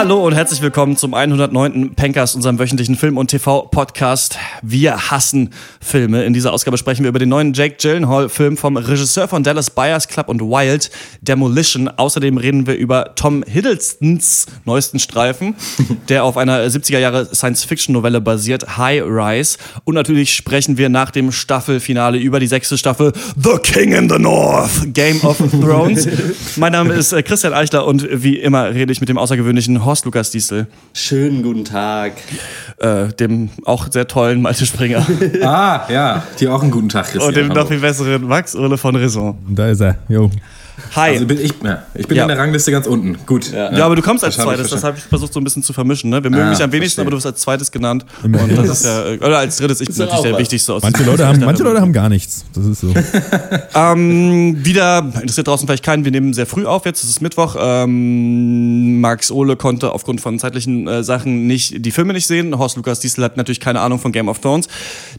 Hallo und herzlich willkommen zum 109. Pencast, unserem wöchentlichen Film- und TV-Podcast. Wir hassen Filme. In dieser Ausgabe sprechen wir über den neuen Jake Gyllenhaal-Film vom Regisseur von Dallas Buyers Club und Wild, Demolition. Außerdem reden wir über Tom Hiddlestons neuesten Streifen, der auf einer 70er-Jahre Science-Fiction-Novelle basiert, High Rise. Und natürlich sprechen wir nach dem Staffelfinale über die sechste Staffel The King in the North, Game of Thrones. mein Name ist äh, Christian Eichler und wie immer rede ich mit dem außergewöhnlichen Horst Lukas Diesel. Schönen guten Tag. Äh, dem auch sehr tollen Malte Springer. ah, ja, dir auch einen guten Tag, Christian. Und dem noch viel besseren Max Urle von Raison. Da ist er, jo. Hi. Also bin ich, ja, ich bin Ja. in der Rangliste ganz unten. Gut. ja, aber du kommst als zweites, das habe ich versucht so ein bisschen zu vermischen. Ne? Wir mögen Ah, dich am wenigsten, verstehe. aber du wirst als zweites genannt. Und das ist ja, oder als drittes, ich bin natürlich der was. wichtigste aus Manche Leute, haben, manche Leute haben gar nichts. Das ist so. Ähm, wieder, interessiert draußen vielleicht keinen, wir nehmen sehr früh auf jetzt, es ist Mittwoch. Ähm, Max Ohle konnte aufgrund von zeitlichen äh, Sachen nicht die Filme nicht sehen. Horst Lukas Diesel hat natürlich keine Ahnung von Game of Thrones.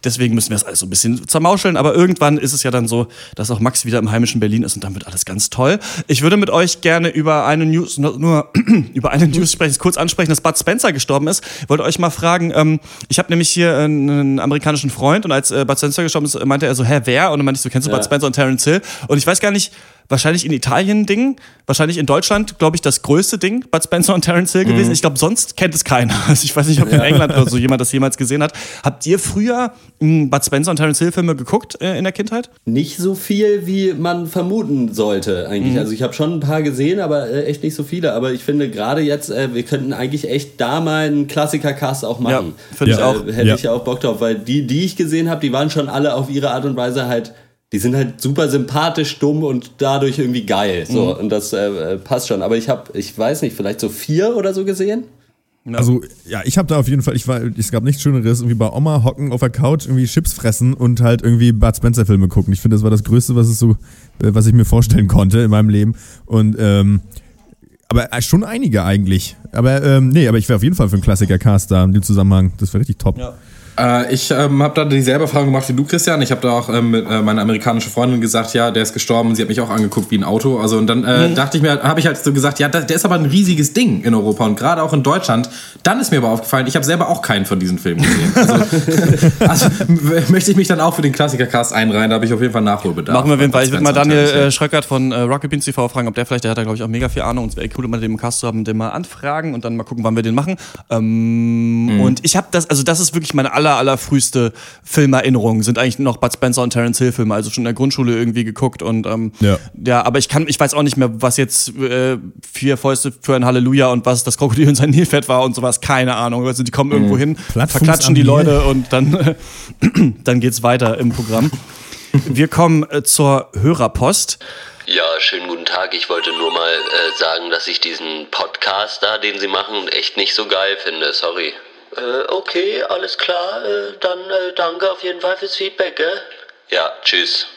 Deswegen müssen wir es alles so ein bisschen zermauscheln. Aber irgendwann ist es ja dann so, dass auch Max wieder im heimischen Berlin ist und dann wird alles ganz toll. Ich würde mit euch gerne über eine News, nur, nur über eine News sprechen, kurz ansprechen, dass Bud Spencer gestorben ist. Ich wollte euch mal fragen, ähm, ich habe nämlich hier einen amerikanischen Freund und als äh, Bud Spencer gestorben ist, meinte er so, hä, wer? Und dann meinte ich so, kennst du Ja. Bud Spencer und Terence Hill? Und ich weiß gar nicht, wahrscheinlich in Italien ein Ding, wahrscheinlich in Deutschland, glaube ich, das größte Ding, Bud Spencer und Terence Hill gewesen. Ich glaube, sonst kennt es keiner. Also ich weiß nicht, ob in England oder so jemand das jemals gesehen hat. Habt ihr früher mh, Bud Spencer und Terence Hill Filme geguckt äh, in der Kindheit? Nicht so viel, wie man vermuten sollte Mhm. eigentlich. Also ich habe schon ein paar gesehen, aber äh, echt nicht so viele. Aber ich finde gerade jetzt, äh, wir könnten eigentlich echt da mal einen Klassiker-Cast auch machen. Ja, finde ich Äh, auch. Hätte Ja. ich auch Bock drauf, weil die, die ich gesehen habe, die waren schon alle auf ihre Art und Weise halt, die sind halt super sympathisch, dumm und dadurch irgendwie geil. So, Mhm. und das äh, passt schon. Aber ich habe, ich weiß nicht, vielleicht so vier oder so gesehen. Also, ja, ich habe da auf jeden Fall, ich war, es gab nichts Schöneres, irgendwie bei Oma hocken auf der Couch, irgendwie Chips fressen und halt irgendwie Bud Spencer Filme gucken. Ich finde, das war das Größte, was es so, äh, was ich mir vorstellen konnte in meinem Leben. Und, ähm, aber äh, schon einige eigentlich. Aber, ähm, nee, aber ich wäre auf jeden Fall für einen Klassiker-Cast da in dem Zusammenhang. Das wäre richtig top. Ja. Äh, ich ähm, habe da dieselbe Erfahrung gemacht wie du, Christian. Ich habe da auch ähm, mit äh, meiner amerikanischen Freundin gesagt, ja, der ist gestorben. Sie hat mich auch angeguckt wie ein Auto. Also und dann äh, dachte ich mir, habe ich halt so gesagt, ja, da, der ist aber ein riesiges Ding in Europa und gerade auch in Deutschland. Dann ist mir aber aufgefallen, ich habe selber auch keinen von diesen Filmen gesehen. Also, also möchte ich mich dann auch für den Klassiker-Cast einreihen. Da habe ich auf jeden Fall Nachholbedarf. Machen wir auf jeden Fall. Ich würde mal Daniel äh, Schröckert von äh, Rocket Beans TV fragen, ob der vielleicht, der hat da glaube ich auch mega viel Ahnung und es wäre cool, mal den im Cast zu haben, den mal anfragen und dann mal gucken, wann wir den machen. Ähm, Mhm. Und ich habe das, also das ist wirklich meine aller, aller früheste Filmerinnerung, sind eigentlich noch Bud Spencer und Terence Hill Filme, also schon in der Grundschule irgendwie geguckt und ähm, Ja. ja, aber ich kann, ich weiß auch nicht mehr, was jetzt äh, vier Fäuste für ein Halleluja und was das Krokodil in sein Nilfett war und sowas, keine Ahnung. Also die kommen irgendwo hin, Plattfuß verklatschen die. Leute und dann, äh, dann geht's weiter im Programm. Wir kommen äh, zur Hörerpost. Ja, schönen guten Tag. Ich wollte nur mal äh, sagen, dass ich diesen Podcast da, den Sie machen, echt nicht so geil finde. Sorry. Äh, okay, alles klar. Äh, dann äh, danke auf jeden Fall fürs Feedback, gell? Ja, tschüss.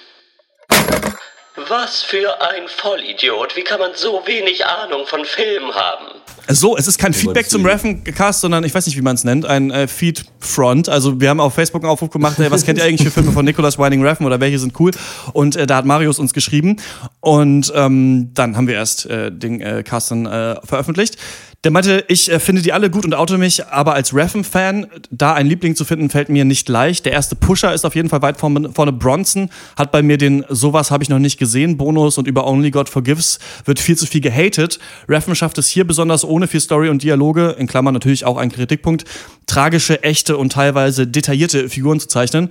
Was für ein Vollidiot. Wie kann man so wenig Ahnung von Filmen haben? So, es ist kein Feedback zum Reffen-Cast, sondern ich weiß nicht, wie man es nennt, ein äh, Feed-Front. Also wir haben auf Facebook einen Aufruf gemacht, ey, was kennt ihr eigentlich für Filme von Nicholas Winding Reffen oder welche sind cool? Und äh, da hat Marius uns geschrieben und ähm, dann haben wir erst äh, den äh, Cast dann äh, veröffentlicht. Der meinte, ich äh, finde die alle gut und oute mich, aber als Reffen-Fan, da einen Liebling zu finden, fällt mir nicht leicht. Der erste Pusher ist auf jeden Fall weit vorne, vorne Bronson, hat bei mir den Sowas habe ich noch nicht gesehen Bonus und über Only God Forgives wird viel zu viel gehatet. Reffen schafft es hier besonders ohne viel Story und Dialoge, in Klammern natürlich auch ein Kritikpunkt, tragische, echte und teilweise detaillierte Figuren zu zeichnen.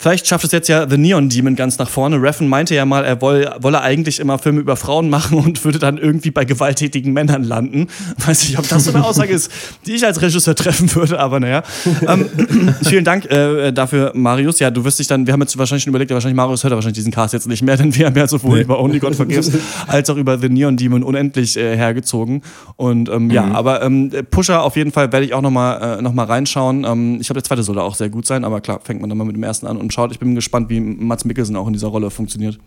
Vielleicht schafft es jetzt ja The Neon Demon ganz nach vorne. Reffen meinte ja mal, er woll, wolle eigentlich immer Filme über Frauen machen und würde dann irgendwie bei gewalttätigen Männern landen. Weiß nicht, ob das so eine Aussage ist, die ich als Regisseur treffen würde, aber naja. Ähm, vielen Dank äh, dafür, Marius. Ja, du wirst dich dann, wir haben jetzt wahrscheinlich schon überlegt, wahrscheinlich Marius hört wahrscheinlich diesen Cast jetzt nicht mehr, denn wir haben ja sowohl Nee. über Only God Forgives als auch über The Neon Demon unendlich äh, hergezogen. Und ähm, ja, aber ähm, Pusher auf jeden Fall werde ich auch nochmal äh, noch mal reinschauen. Ähm, ich glaube, der zweite soll auch sehr gut sein, aber klar, fängt man dann mal mit dem ersten an und schaut. Ich bin gespannt, wie Mats Mikkelsen auch in dieser Rolle funktioniert.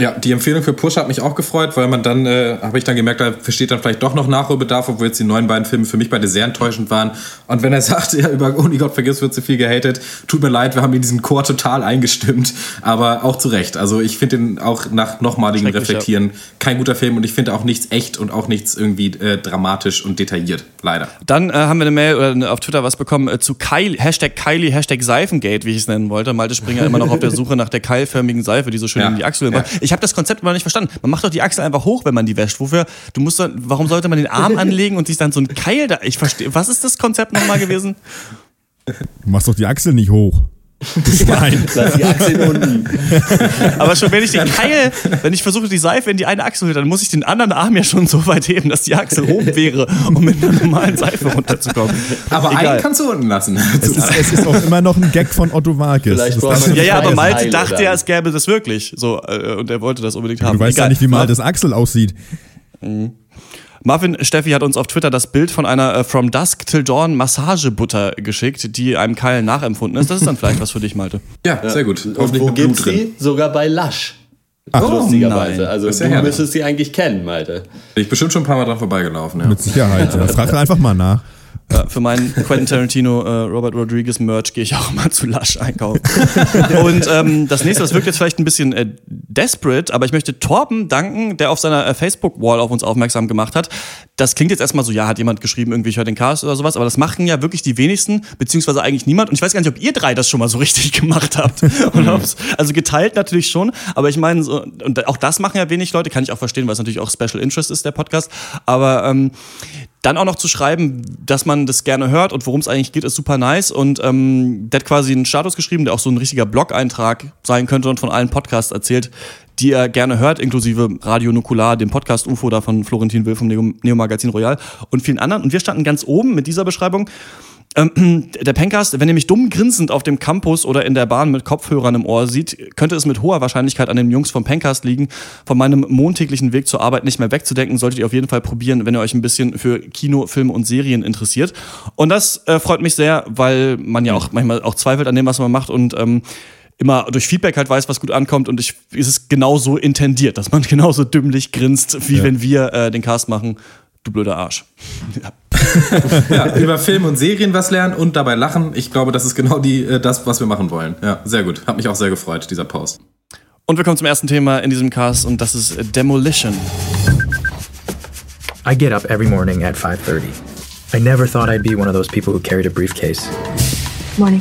Ja, die Empfehlung für Push hat mich auch gefreut, weil man dann, äh, habe ich dann gemerkt, da versteht dann vielleicht doch noch Nachholbedarf, obwohl jetzt die neuen beiden Filme für mich beide sehr enttäuschend waren. Und wenn er sagt, ja, über Only God vergisst wird zu viel gehatet, tut mir leid, wir haben in diesen Chor total eingestimmt, aber auch zu Recht. Also ich finde ihn auch nach nochmaligen Reflektieren kein guter Film und ich finde auch nichts echt und auch nichts irgendwie äh, dramatisch und detailliert, leider. Dann äh, haben wir eine Mail oder auf Twitter was bekommen äh, zu Kylie, Hashtag Kylie, Hashtag Seifengate, wie ich es nennen wollte. Malte Springer immer noch auf der Suche nach der keilförmigen Seife, die so schön Ja. in die Achseln Ja. Ich habe das Konzept immer nicht verstanden. Man macht doch die Achsel einfach hoch, wenn man die wäscht. Wofür? Du musst dann, warum sollte man den Arm anlegen und sich dann so ein Keil da. Ich verstehe. Was ist das Konzept nochmal gewesen? Du machst doch die Achsel nicht hoch. Schwein. Lass die Achseln unten. Aber schon wenn ich den Keil, wenn ich versuche, die Seife in die eine Achsel zu dann muss ich den anderen Arm ja schon so weit heben, dass die Achsel oben wäre, um mit einer normalen Seife runterzukommen. Aber Egal. einen kannst du unten lassen. Es ist, es ist auch immer noch ein Gag von Otto Walkes. Ja, ja, aber Malte dachte ja, es gäbe das wirklich. So, äh, und er wollte das unbedingt haben. du weißt ja Egal. nicht, wie mal das Achsel aussieht. Marvin Steffi hat uns auf Twitter das Bild von einer äh, From Dusk Till Dawn Massagebutter geschickt, die einem Keil nachempfunden ist. Das ist dann vielleicht was für dich, Malte. Ja, sehr gut. Und Hoffentlich wo gibt's die? Sogar bei Lush. Oh, Lustigerweise. nein. Also Das ist ja du müsstest sie eigentlich kennen, Malte. Bin ich bestimmt schon ein paar Mal dran vorbeigelaufen. Ja. Mit Sicherheit. Ja. Frag doch einfach mal nach. Ja, für meinen Quentin Tarantino, äh, Robert Rodriguez Merch gehe ich auch immer zu Lush einkaufen. Und ähm, das nächste, das wirkt jetzt vielleicht ein bisschen äh, desperate, aber ich möchte Torben danken, der auf seiner äh, Facebook-Wall auf uns aufmerksam gemacht hat. Das klingt jetzt erstmal so, ja, hat jemand geschrieben, irgendwie ich höre den Cast oder sowas, aber das machen ja wirklich die wenigsten, beziehungsweise eigentlich niemand. Und ich weiß gar nicht, ob ihr drei das schon mal so richtig gemacht habt. Also geteilt natürlich schon, aber ich meine, so, und auch das machen ja wenig Leute, kann ich auch verstehen, weil es natürlich auch Special Interest ist, der Podcast. Aber ähm, dann auch noch zu schreiben, dass man das gerne hört und worum es eigentlich geht, ist super nice. Und ähm, der hat quasi einen Status geschrieben, der auch so ein richtiger Blog-Eintrag sein könnte und von allen Podcasts erzählt, die er gerne hört, inklusive Radio Nukular, dem Podcast UFO da von Florentin Will vom Neo, Magazin Royal und vielen anderen. Und wir standen ganz oben mit dieser Beschreibung. Ähm, der Pencast, wenn ihr mich dumm grinsend auf dem Campus oder in der Bahn mit Kopfhörern im Ohr sieht, könnte es mit hoher Wahrscheinlichkeit an den Jungs vom Pencast liegen. Von meinem montäglichen Weg zur Arbeit nicht mehr wegzudenken, solltet ihr auf jeden Fall probieren, wenn ihr euch ein bisschen für Kino, Filme und Serien interessiert. Und das äh, freut mich sehr, weil man ja auch manchmal auch zweifelt an dem, was man macht und ähm, immer durch Feedback halt weiß, was gut ankommt und ich, ist es genauso intendiert, dass man genauso dümmlich grinst, wie wenn wir äh, den Cast machen. Du blöder Arsch. Ja. Ja, über Film und Serien was lernen und dabei lachen. Ich glaube, das ist genau die, äh, das, was wir machen wollen. Ja, sehr gut. Hat mich auch sehr gefreut, dieser Post. Und wir kommen zum ersten Thema in diesem Cast und das ist äh, Demolition. I get up every morning at 5:30. I never thought I'd be one of those people who carried a briefcase. Morning.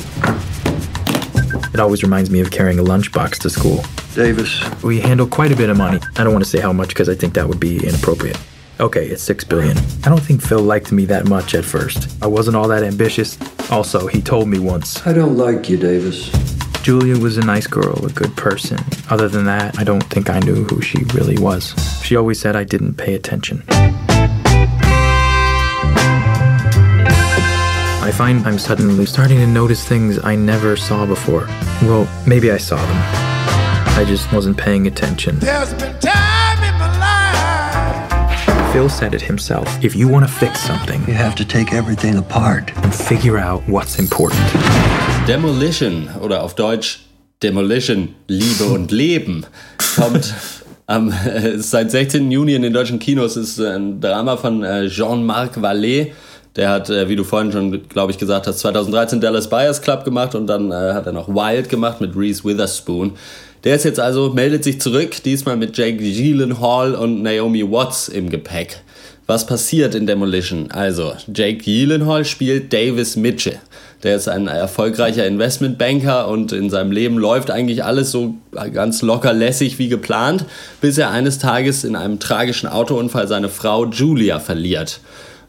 It always reminds me of carrying a lunchbox to school. Davis. We handle quite a bit of money. I don't want to say how much because I think that would be inappropriate. Okay, it's 6 billion. I don't think Phil liked me that much at first. I wasn't all that ambitious. Also, he told me once, I don't like you, Davis. Julia was a nice girl, a good person. Other than that, I don't think I knew who she really was. She always said I didn't pay attention. I find I'm suddenly starting to notice things I never saw before. Well, maybe I saw them. I just wasn't paying attention. There's been time in my life. Phil said it himself. If you want to fix something, You have to take everything apart. and figure out what's important. Demolition oder auf Deutsch Demolition, Liebe und Leben kommt am, äh, seit 16. Juni in den deutschen Kinos. Ist ein Drama von äh, Jean-Marc Vallée. Der hat, äh, wie du vorhin schon, glaube ich, gesagt hast, 2013 Dallas Buyers Club gemacht und dann äh, hat er noch Wild gemacht mit Reese Witherspoon. Der ist jetzt also, meldet sich zurück, diesmal mit Jake Gyllenhaal und Naomi Watts im Gepäck. Was passiert in Demolition? Also, Jake Gyllenhaal spielt Davis Mitchell. Der ist ein erfolgreicher Investmentbanker und in seinem Leben läuft eigentlich alles so ganz locker lässig wie geplant, bis er eines Tages in einem tragischen Autounfall seine Frau Julia verliert.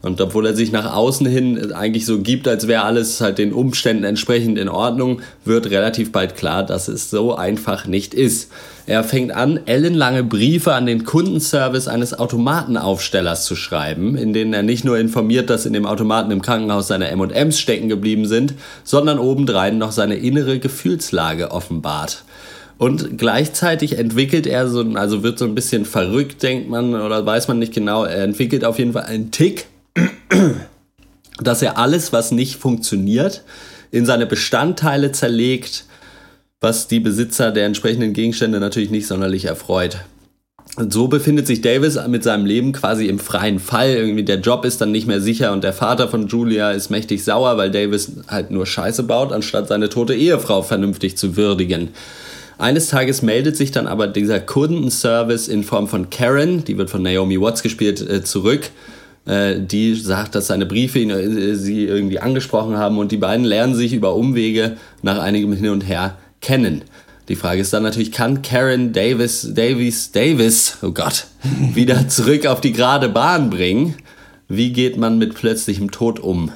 Und obwohl er sich nach außen hin eigentlich so gibt, als wäre alles halt den Umständen entsprechend in Ordnung, wird relativ bald klar, dass es so einfach nicht ist. Er fängt an, ellenlange Briefe an den Kundenservice eines Automatenaufstellers zu schreiben, in denen er nicht nur informiert, dass in dem Automaten im Krankenhaus seine M&Ms stecken geblieben sind, sondern obendrein noch seine innere Gefühlslage offenbart. Und gleichzeitig entwickelt er so, also wird so ein bisschen verrückt, denkt man, oder weiß man nicht genau. Er entwickelt auf jeden Fall einen Tick, dass er alles, was nicht funktioniert, in seine Bestandteile zerlegt, was die Besitzer der entsprechenden Gegenstände natürlich nicht sonderlich erfreut. So befindet sich Davis mit seinem Leben quasi im freien Fall. Irgendwie der Job ist dann nicht mehr sicher und der Vater von Julia ist mächtig sauer, weil Davis halt nur Scheiße baut, anstatt seine tote Ehefrau vernünftig zu würdigen. Eines Tages meldet sich dann aber dieser Kundenservice in Form von Karen, die wird von Naomi Watts gespielt, äh, zurück. Äh, die sagt, dass seine Briefe ihn, äh, sie irgendwie angesprochen haben und die beiden lernen sich über Umwege nach einigem Hin und Her kennen. Die Frage ist dann natürlich, kann Karen Davis, Davis, Davis, oh Gott, wieder zurück auf die gerade Bahn bringen? Wie geht man mit plötzlichem Tod um?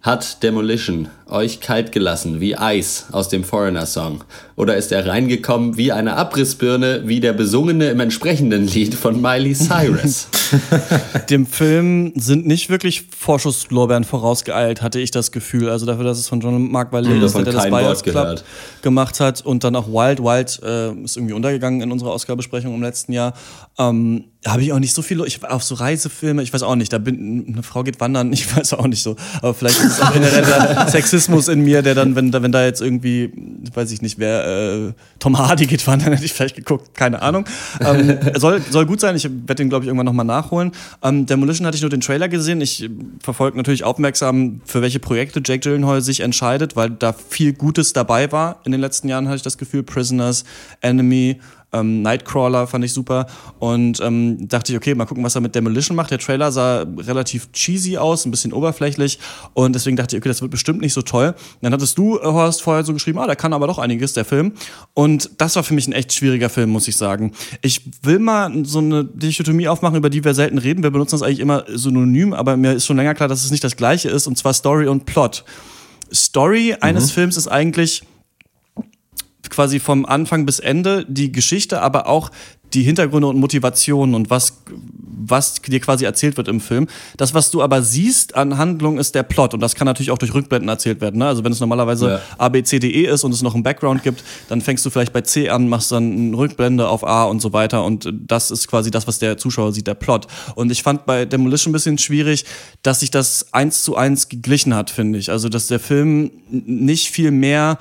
Hat Demolition euch kalt gelassen wie Eis aus dem Foreigner-Song? Oder ist er reingekommen wie eine Abrissbirne, wie der besungene im entsprechenden Lied von Miley Cyrus? Dem Film sind nicht wirklich Vorschusslorbeeren vorausgeeilt, hatte ich das Gefühl. Also dafür, dass es von John Mark Valley ist, der das Buyers Club gemacht hat und dann auch Wild Wild äh, ist irgendwie untergegangen in unserer Oscar-Besprechung im letzten Jahr. Ähm, habe ich auch nicht so viel, ich auf so Reisefilme, ich weiß auch nicht, da bin eine Frau geht wandern, ich weiß auch nicht so, aber vielleicht ist es auch generell der Sexismus in mir, der dann, wenn da, wenn da jetzt irgendwie, weiß ich nicht, wer äh, Tom Hardy geht wandern, hätte ich vielleicht geguckt, keine Ahnung. Ähm, soll, soll gut sein, ich werde den, glaube ich, irgendwann nochmal nachholen. Ähm, Demolition hatte ich nur den Trailer gesehen, ich verfolge natürlich aufmerksam, für welche Projekte Jake Gyllenhaal sich entscheidet, weil da viel Gutes dabei war in den letzten Jahren, hatte ich das Gefühl, Prisoners, Enemy, ähm, Nightcrawler fand ich super und ähm, dachte ich, okay, mal gucken, was er mit Demolition macht. Der Trailer sah relativ cheesy aus, ein bisschen oberflächlich und deswegen dachte ich, okay, das wird bestimmt nicht so toll. Dann hattest du, äh, Horst, vorher so geschrieben, ah, der kann aber doch einiges, der Film. Und das war für mich ein echt schwieriger Film, muss ich sagen. Ich will mal so eine Dichotomie aufmachen, über die wir selten reden. Wir benutzen das eigentlich immer synonym, aber mir ist schon länger klar, dass es nicht das gleiche ist, und zwar Story und Plot. Story mhm. eines Films ist eigentlich quasi vom Anfang bis Ende die Geschichte, aber auch die Hintergründe und Motivationen und was, was dir quasi erzählt wird im Film. Das, was du aber siehst an Handlung, ist der Plot. Und das kann natürlich auch durch Rückblenden erzählt werden. Ne? Also wenn es normalerweise ja. A, B, C, D, E ist und es noch einen Background gibt, dann fängst du vielleicht bei C an, machst dann eine Rückblende auf A und so weiter. Und das ist quasi das, was der Zuschauer sieht, der Plot. Und ich fand bei Demolition ein bisschen schwierig, dass sich das eins zu eins geglichen hat, finde ich. Also dass der Film nicht viel mehr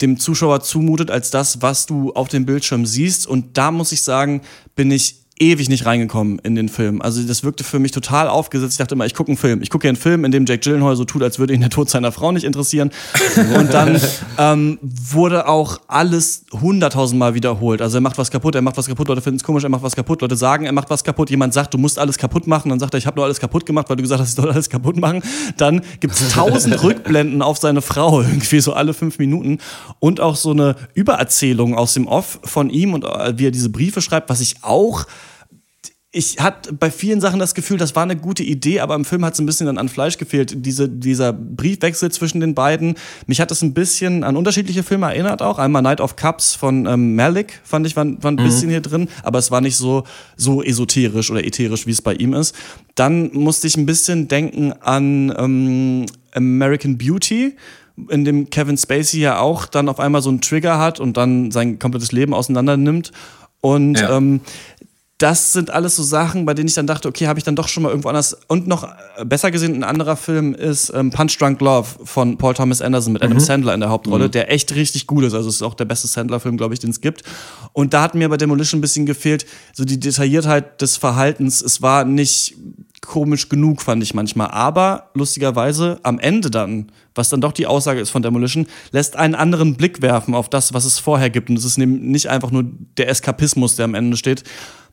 dem Zuschauer zumutet als das, was du auf dem Bildschirm siehst. Und da muss ich sagen, bin ich ewig nicht reingekommen in den Film. Also das wirkte für mich total aufgesetzt. Ich dachte immer, ich gucke einen Film. Ich gucke ja einen Film, in dem Jake Gyllenhaal so tut, als würde ihn der Tod seiner Frau nicht interessieren. Und dann ähm, wurde auch alles hunderttausendmal wiederholt. Also er macht was kaputt, er macht was kaputt, Leute finden es komisch, er macht was kaputt, Leute sagen, er macht was kaputt. Jemand sagt, du musst alles kaputt machen. Dann sagt er, ich habe nur alles kaputt gemacht, weil du gesagt hast, ich soll alles kaputt machen. Dann gibt es tausend Rückblenden auf seine Frau, irgendwie so alle fünf Minuten. Und auch so eine Übererzählung aus dem Off von ihm und äh, wie er diese Briefe schreibt, was ich auch ich hatte bei vielen Sachen das Gefühl, das war eine gute Idee, aber im Film hat es ein bisschen dann an Fleisch gefehlt. Diese, dieser Briefwechsel zwischen den beiden. Mich hat das ein bisschen an unterschiedliche Filme erinnert auch. Einmal Night of Cups von ähm, Malik, fand ich, war, war ein mhm. bisschen hier drin, aber es war nicht so, so esoterisch oder ätherisch, wie es bei ihm ist. Dann musste ich ein bisschen denken an ähm, American Beauty in dem Kevin Spacey ja auch dann auf einmal so einen Trigger hat und dann sein komplettes Leben auseinander nimmt. Und ja. ähm, das sind alles so Sachen, bei denen ich dann dachte, okay, habe ich dann doch schon mal irgendwo anders. Und noch äh, besser gesehen, ein anderer Film ist ähm, Punch Drunk Love von Paul Thomas Anderson mit Adam mhm. Sandler in der Hauptrolle, mhm. der echt richtig gut ist. Also es ist auch der beste Sandler-Film, glaube ich, den es gibt. Und da hat mir bei Demolition ein bisschen gefehlt, so die Detailliertheit des Verhaltens. Es war nicht komisch genug, fand ich manchmal. Aber lustigerweise am Ende dann, was dann doch die Aussage ist von Demolition, lässt einen anderen Blick werfen auf das, was es vorher gibt. Und es ist nicht einfach nur der Eskapismus, der am Ende steht,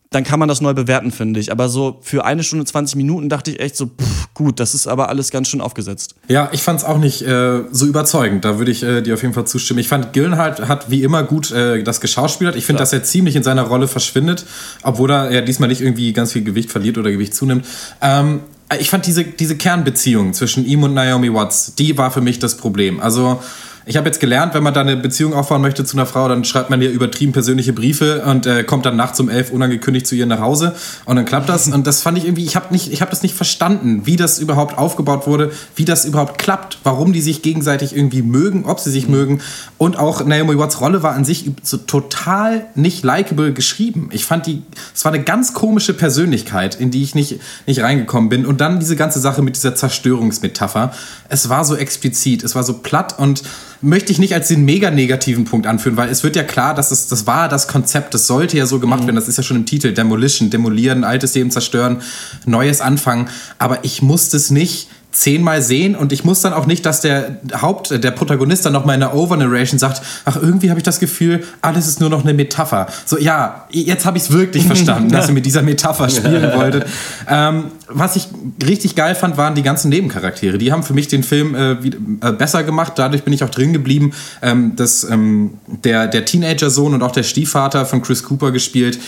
dann kann man das neu bewerten, finde ich. Aber so für eine Stunde 20 Minuten dachte ich echt so, pff, gut, das ist aber alles ganz schön aufgesetzt. Ja, ich fand es auch nicht äh, so überzeugend. Da würde ich äh, dir auf jeden Fall zustimmen. Ich fand, Gillenhalt hat wie immer gut äh, das geschauspielert. Ich finde, ja. dass er ziemlich in seiner Rolle verschwindet, obwohl er ja diesmal nicht irgendwie ganz viel Gewicht verliert oder Gewicht zunimmt. Ähm, ich fand diese, diese Kernbeziehung zwischen ihm und Naomi Watts, die war für mich das Problem. Also ich habe jetzt gelernt, wenn man da eine Beziehung aufbauen möchte zu einer Frau, dann schreibt man ihr übertrieben persönliche Briefe und äh, kommt dann nachts um elf unangekündigt zu ihr nach Hause und dann klappt das. Und das fand ich irgendwie, ich habe nicht, ich habe das nicht verstanden, wie das überhaupt aufgebaut wurde, wie das überhaupt klappt, warum die sich gegenseitig irgendwie mögen, ob sie sich mhm. mögen. Und auch Naomi Watts Rolle war an sich so total nicht likable geschrieben. Ich fand die, es war eine ganz komische Persönlichkeit, in die ich nicht, nicht reingekommen bin. Und dann diese ganze Sache mit dieser Zerstörungsmetapher. Es war so explizit, es war so platt und möchte ich nicht als den mega negativen Punkt anführen, weil es wird ja klar, dass es, das war das Konzept, das sollte ja so gemacht werden, das ist ja schon im Titel, Demolition, demolieren, altes Leben zerstören, neues anfangen, aber ich musste es nicht zehnmal sehen und ich muss dann auch nicht, dass der Haupt, der Protagonist dann nochmal in der Overnarration sagt, ach, irgendwie habe ich das Gefühl, alles ist nur noch eine Metapher. So, ja, jetzt habe ich es wirklich verstanden, dass ihr mit dieser Metapher spielen wolltet. Ähm, was ich richtig geil fand, waren die ganzen Nebencharaktere. Die haben für mich den Film äh, wie, äh, besser gemacht. Dadurch bin ich auch drin geblieben. Ähm, dass ähm, der, der Teenager-Sohn und auch der Stiefvater von Chris Cooper gespielt,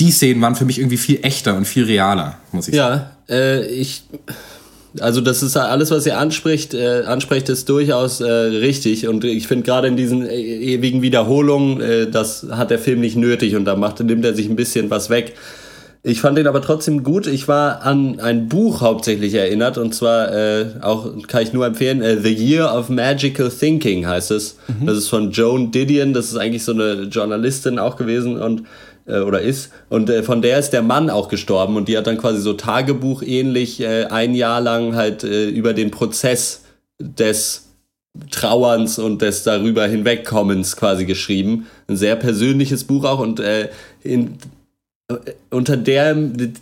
die Szenen waren für mich irgendwie viel echter und viel realer, muss ich sagen. Ja, äh, ich also das ist alles, was ihr anspricht, äh, anspricht, ist durchaus äh, richtig. Und ich finde gerade in diesen äh, ewigen Wiederholungen, äh, das hat der Film nicht nötig und da macht, nimmt er sich ein bisschen was weg. Ich fand den aber trotzdem gut. Ich war an ein Buch hauptsächlich erinnert und zwar äh, auch kann ich nur empfehlen, äh, The Year of Magical Thinking heißt es. Mhm. Das ist von Joan Didion. Das ist eigentlich so eine Journalistin auch gewesen und äh, oder ist. Und äh, von der ist der Mann auch gestorben und die hat dann quasi so Tagebuch ähnlich äh, ein Jahr lang halt äh, über den Prozess des Trauerns und des darüber hinwegkommens quasi geschrieben. Ein sehr persönliches Buch auch und äh, in, unter der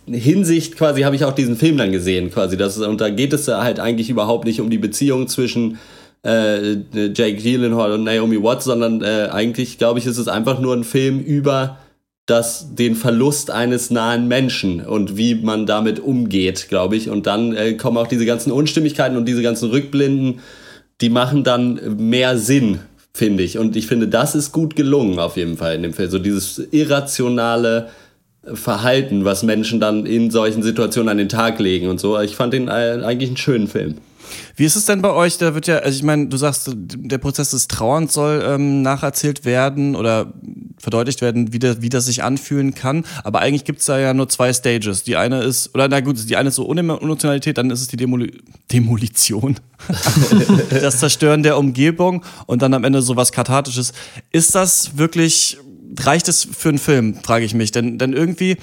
Hinsicht quasi habe ich auch diesen Film dann gesehen quasi. Das, und da geht es halt eigentlich überhaupt nicht um die Beziehung zwischen Jake Gyllenhaal und Naomi Watts, sondern äh, eigentlich glaube ich ist es einfach nur ein Film über das, den Verlust eines nahen Menschen und wie man damit umgeht, glaube ich. Und dann äh, kommen auch diese ganzen Unstimmigkeiten und diese ganzen Rückblinden, die machen dann mehr Sinn, finde ich. Und ich finde, das ist gut gelungen auf jeden Fall in dem Film. So dieses irrationale Verhalten, was Menschen dann in solchen Situationen an den Tag legen und so. Ich fand den äh, eigentlich einen schönen Film. Wie ist es denn bei euch? Da wird ja, also ich meine, du sagst, der Prozess des Trauerns soll ähm, nacherzählt werden oder verdeutlicht werden, wie, der, wie das sich anfühlen kann. Aber eigentlich gibt's da ja nur zwei Stages. Die eine ist, oder na gut, die eine ist so Unemotionalität, dann ist es die Demoli Demolition. das Zerstören der Umgebung und dann am Ende sowas Kathartisches. Ist das wirklich, reicht es für einen Film, frage ich mich. Denn, denn irgendwie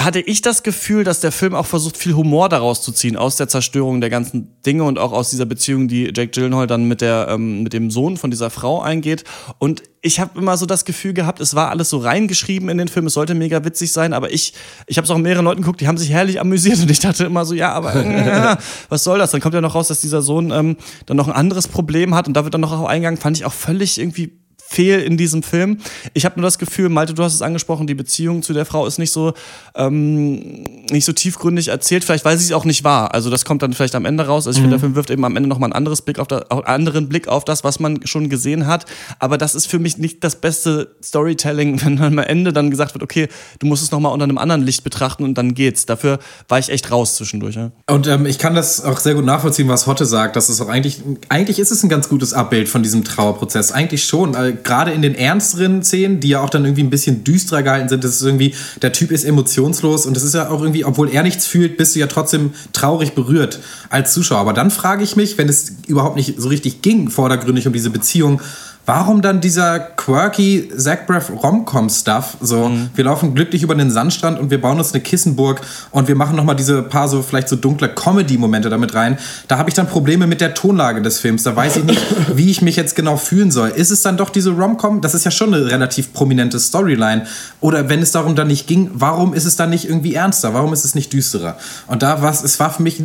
hatte ich das Gefühl, dass der Film auch versucht, viel Humor daraus zu ziehen, aus der Zerstörung der ganzen Dinge und auch aus dieser Beziehung, die Jake Gyllenhaal dann mit, der, ähm, mit dem Sohn von dieser Frau eingeht. Und ich habe immer so das Gefühl gehabt, es war alles so reingeschrieben in den Film, es sollte mega witzig sein, aber ich, ich habe es auch mehreren Leuten geguckt, die haben sich herrlich amüsiert und ich dachte immer so, ja, aber äh, was soll das? Dann kommt ja noch raus, dass dieser Sohn ähm, dann noch ein anderes Problem hat und da wird dann noch auch eingegangen, fand ich auch völlig irgendwie fehl in diesem Film. Ich habe nur das Gefühl, Malte, du hast es angesprochen, die Beziehung zu der Frau ist nicht so ähm, nicht so tiefgründig erzählt, vielleicht weil sie es auch nicht war. Also das kommt dann vielleicht am Ende raus. Also ich mhm. finde, der Film wirft eben am Ende noch mal ein anderes Blick auf das, anderen Blick auf das, was man schon gesehen hat. Aber das ist für mich nicht das beste Storytelling, wenn dann am Ende dann gesagt wird, okay, du musst es noch mal unter einem anderen Licht betrachten und dann geht's. Dafür war ich echt raus zwischendurch. Ja. Und ähm, ich kann das auch sehr gut nachvollziehen, was Hotte sagt. Das ist auch eigentlich eigentlich ist es ein ganz gutes Abbild von diesem Trauerprozess. Eigentlich schon. Also gerade in den ernsteren Szenen, die ja auch dann irgendwie ein bisschen düsterer gehalten sind, das ist irgendwie, der Typ ist emotionslos und das ist ja auch irgendwie, obwohl er nichts fühlt, bist du ja trotzdem traurig berührt als Zuschauer. Aber dann frage ich mich, wenn es überhaupt nicht so richtig ging, vordergründig um diese Beziehung, warum dann dieser quirky Zach Braff Rom-Com-Stuff? So, mhm. wir laufen glücklich über den Sandstrand und wir bauen uns eine Kissenburg und wir machen nochmal diese paar so vielleicht so dunkle Comedy-Momente damit rein. Da habe ich dann Probleme mit der Tonlage des Films. Da weiß ich nicht, wie ich mich jetzt genau fühlen soll. Ist es dann doch diese Rom-Com? Das ist ja schon eine relativ prominente Storyline. Oder wenn es darum dann nicht ging, warum ist es dann nicht irgendwie ernster? Warum ist es nicht düsterer? Und da war es war für mich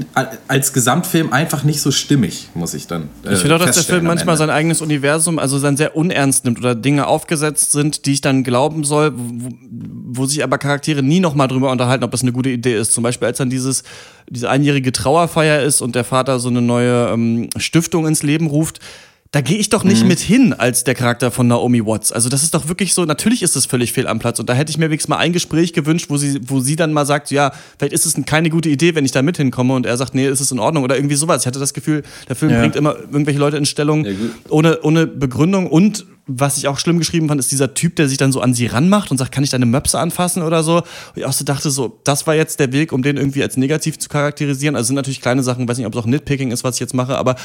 als Gesamtfilm einfach nicht so stimmig, muss ich dann. Äh, ich finde auch, dass der Film manchmal sein eigenes Universum, also sein dann sehr unernst nimmt oder Dinge aufgesetzt sind, die ich dann glauben soll, wo, wo sich aber Charaktere nie nochmal drüber unterhalten, ob das eine gute Idee ist. Zum Beispiel, als dann dieses, diese einjährige Trauerfeier ist und der Vater so eine neue ähm, Stiftung ins Leben ruft, da gehe ich doch nicht mhm. mit hin als der Charakter von Naomi Watts. Also das ist doch wirklich so, natürlich ist es völlig fehl am Platz und da hätte ich mir wenigstens mal ein Gespräch gewünscht, wo sie, wo sie dann mal sagt, ja, vielleicht ist es keine gute Idee, wenn ich da mit hinkomme und er sagt, nee, ist es in Ordnung oder irgendwie sowas. Ich hatte das Gefühl, der Film ja. bringt immer irgendwelche Leute in Stellung ja, ohne, ohne Begründung und was ich auch schlimm geschrieben fand, ist dieser Typ, der sich dann so an sie ranmacht und sagt, kann ich deine Möpse anfassen oder so. Und ich auch so dachte, so, das war jetzt der Weg, um den irgendwie als negativ zu charakterisieren. Also sind natürlich kleine Sachen, weiß nicht, ob es auch Nitpicking ist, was ich jetzt mache, aber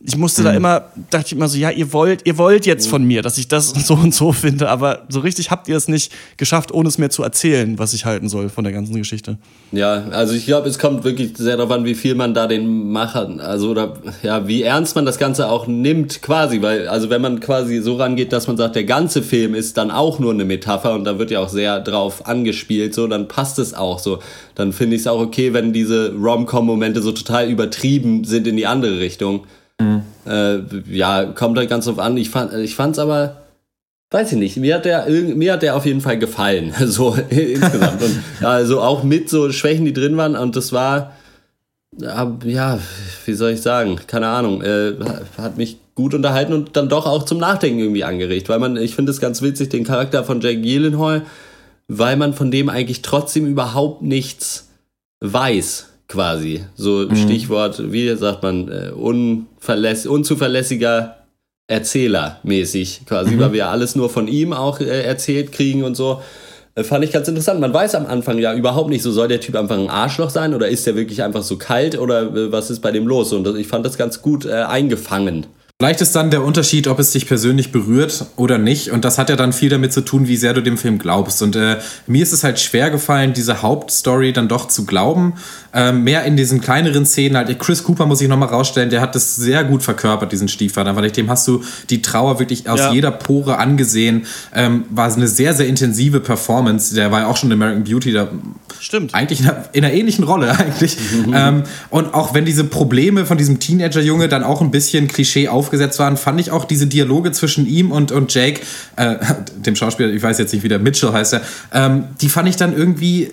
ich musste da immer, dachte ich immer so, ja, ihr wollt, ihr wollt jetzt von mir, dass ich das so und so finde, aber so richtig habt ihr es nicht geschafft, ohne es mir zu erzählen, was ich halten soll von der ganzen Geschichte. Ja, also ich glaube, es kommt wirklich sehr darauf an, wie viel man da den Machern, also oder ja, wie ernst man das Ganze auch nimmt, quasi, weil, also wenn man quasi so rangeht, dass man sagt, der ganze Film ist dann auch nur eine Metapher und da wird ja auch sehr drauf angespielt, so, dann passt es auch so. Dann finde ich es auch okay, wenn diese Rom-Com-Momente so total übertrieben sind in die andere Richtung. Äh, ja, kommt halt ganz drauf an. Ich fand ich fand's aber, weiß ich nicht, mir hat der, mir hat der auf jeden Fall gefallen, so insgesamt. Und also auch mit so Schwächen, die drin waren und das war, ja, wie soll ich sagen, keine Ahnung, äh, hat mich gut unterhalten und dann doch auch zum Nachdenken irgendwie angeregt, weil man, ich finde es ganz witzig, den Charakter von Jake Gyllenhaal, weil man von dem eigentlich trotzdem überhaupt nichts weiß, quasi. So mhm. Stichwort, wie sagt man, äh, unverläss unzuverlässiger Erzähler mäßig, quasi, mhm. weil wir alles nur von ihm auch äh, erzählt kriegen und so. Äh, fand ich ganz interessant. Man weiß am Anfang ja überhaupt nicht, so soll der Typ einfach ein Arschloch sein oder ist der wirklich einfach so kalt oder äh, was ist bei dem los? Und ich fand das ganz gut eingefangen. Vielleicht ist dann der Unterschied, ob es dich persönlich berührt oder nicht. Und das hat ja dann viel damit zu tun, wie sehr du dem Film glaubst. Und äh, mir ist es halt schwer gefallen, diese Hauptstory dann doch zu glauben. Ähm, mehr in diesen kleineren Szenen halt. Chris Cooper muss ich nochmal rausstellen, der hat das sehr gut verkörpert, diesen Stiefvater, weil ich dem hast du die Trauer wirklich aus ja. jeder Pore angesehen. Ähm, war eine sehr, sehr intensive Performance. Der war ja auch schon in American Beauty da. Stimmt. Eigentlich in einer, in einer ähnlichen Rolle eigentlich. ähm, und auch wenn diese Probleme von diesem Teenager-Junge dann auch ein bisschen Klischee auf aufgesetzt waren, fand ich auch diese Dialoge zwischen ihm und, und Jake, äh, dem Schauspieler, ich weiß jetzt nicht, wie der Mitchell heißt er, ähm, die fand ich dann irgendwie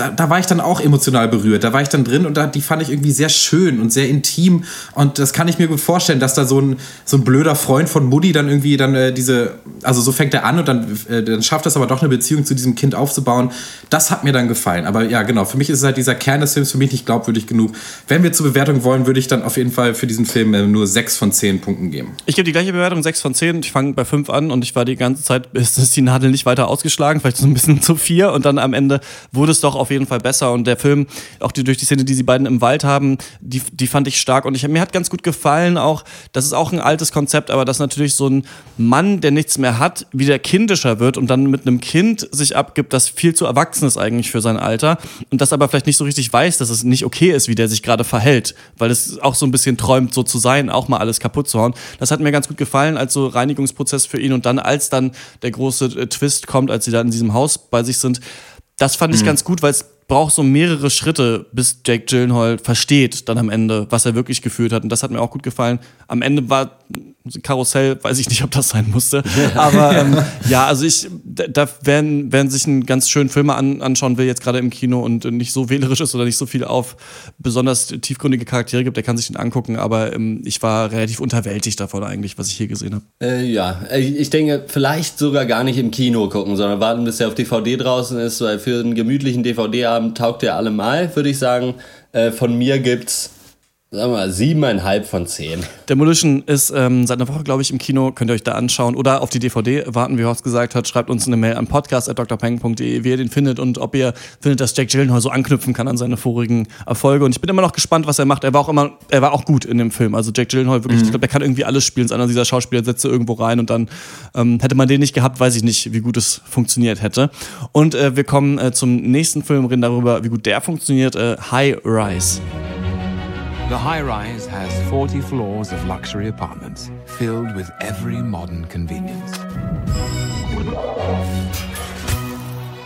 da, da, war ich dann auch emotional berührt. Da war ich dann drin und da, die fand ich irgendwie sehr schön und sehr intim. Und das kann ich mir gut vorstellen, dass da so ein, so ein blöder Freund von Mutti dann irgendwie dann äh, diese, also so fängt er an und dann, äh, dann schafft es aber doch eine Beziehung zu diesem Kind aufzubauen. Das hat mir dann gefallen. Aber ja, genau, für mich ist halt dieser Kern des Films für mich nicht glaubwürdig genug. Wenn wir zur Bewertung wollen, würde ich dann auf jeden Fall für diesen Film äh, nur sechs von zehn Punkten geben. Ich gebe die gleiche Bewertung, sechs von zehn. Ich fange bei fünf an und ich war die ganze Zeit, ist die Nadel nicht weiter ausgeschlagen, vielleicht so ein bisschen zu vier. Und dann am Ende wurde es doch auf jeden Fall besser. Und der Film, auch die, durch die Szene, die sie beiden im Wald haben, die, die fand ich stark. Und ich, mir hat ganz gut gefallen auch, das ist auch ein altes Konzept, aber dass natürlich so ein Mann, der nichts mehr hat, wieder kindischer wird und dann mit einem Kind sich abgibt, das viel zu erwachsen ist eigentlich für sein Alter und das aber vielleicht nicht so richtig weiß, dass es nicht okay ist, wie der sich gerade verhält, weil es auch so ein bisschen träumt, so zu sein, auch mal alles kaputt zu hauen. Das hat mir ganz gut gefallen als so Reinigungsprozess für ihn und dann, als dann der große äh, Twist kommt, als sie da in diesem Haus bei sich sind, das fand ich mhm. ganz gut, weil es braucht so mehrere Schritte, bis Jake Gyllenhaal versteht dann am Ende, was er wirklich gefühlt hat. Und das hat mir auch gut gefallen. Am Ende war Karussell, weiß ich nicht, ob das sein musste. Aber ähm, ja, also ich, da werden, werden sich einen ganz schönen Film an, anschauen will, jetzt gerade im Kino und nicht so wählerisch ist oder nicht so viel auf besonders tiefgründige Charaktere gibt, der kann sich den angucken. Aber ähm, ich war relativ unterwältigt davon eigentlich, was ich hier gesehen habe. Äh, ja, ich denke, vielleicht sogar gar nicht im Kino gucken, sondern warten, bis er auf DVD draußen ist, weil für einen gemütlichen DVD-Abend taugt er allemal, würde ich sagen. Äh, von mir gibt's Sagen wir mal, siebeneinhalb von zehn. Demolition ist ähm, seit einer Woche, glaube ich, im Kino. Könnt ihr euch da anschauen. Oder auf die DVD warten, wie Horst gesagt hat. Schreibt uns eine Mail an podcast.drpeng.de, wie ihr den findet und ob ihr findet, dass Jack Gyllenhaal so anknüpfen kann an seine vorigen Erfolge. Und ich bin immer noch gespannt, was er macht. Er war auch immer, er war auch gut in dem Film. Also Jack Gyllenhaal wirklich, mhm. ich glaube, er kann irgendwie alles spielen. Einer dieser Schauspieler setzt irgendwo rein und dann ähm, hätte man den nicht gehabt, weiß ich nicht, wie gut es funktioniert hätte. Und äh, wir kommen äh, zum nächsten Film, reden darüber, wie gut der funktioniert. Äh, High Rise. The high rise has 40 floors of luxury apartments filled with every modern convenience.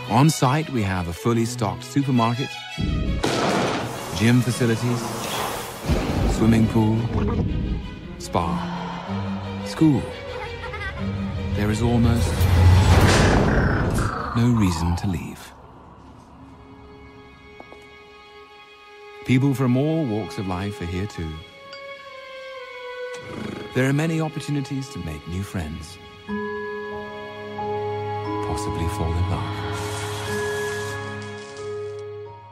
On site, we have a fully stocked supermarket, gym facilities, swimming pool, spa, school. There is almost no reason to leave. People from all walks of life are here too. There are many opportunities to make new friends, possibly fall in love.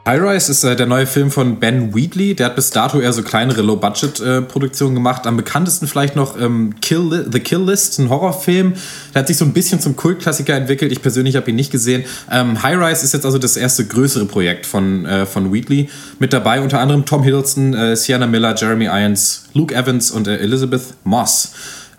High Rise ist äh, der neue Film von Ben Wheatley. Der hat bis dato eher so kleinere Low-Budget-Produktionen gemacht. Am bekanntesten vielleicht noch ähm, Kill The Kill List, ein Horrorfilm. Der hat sich so ein bisschen zum Kultklassiker entwickelt. Ich persönlich habe ihn nicht gesehen. Ähm, High Rise ist jetzt also das erste größere Projekt von, äh, von Wheatley. Mit dabei unter anderem Tom Hiddleston, äh, Sienna Miller, Jeremy Irons, Luke Evans und äh, Elizabeth Moss.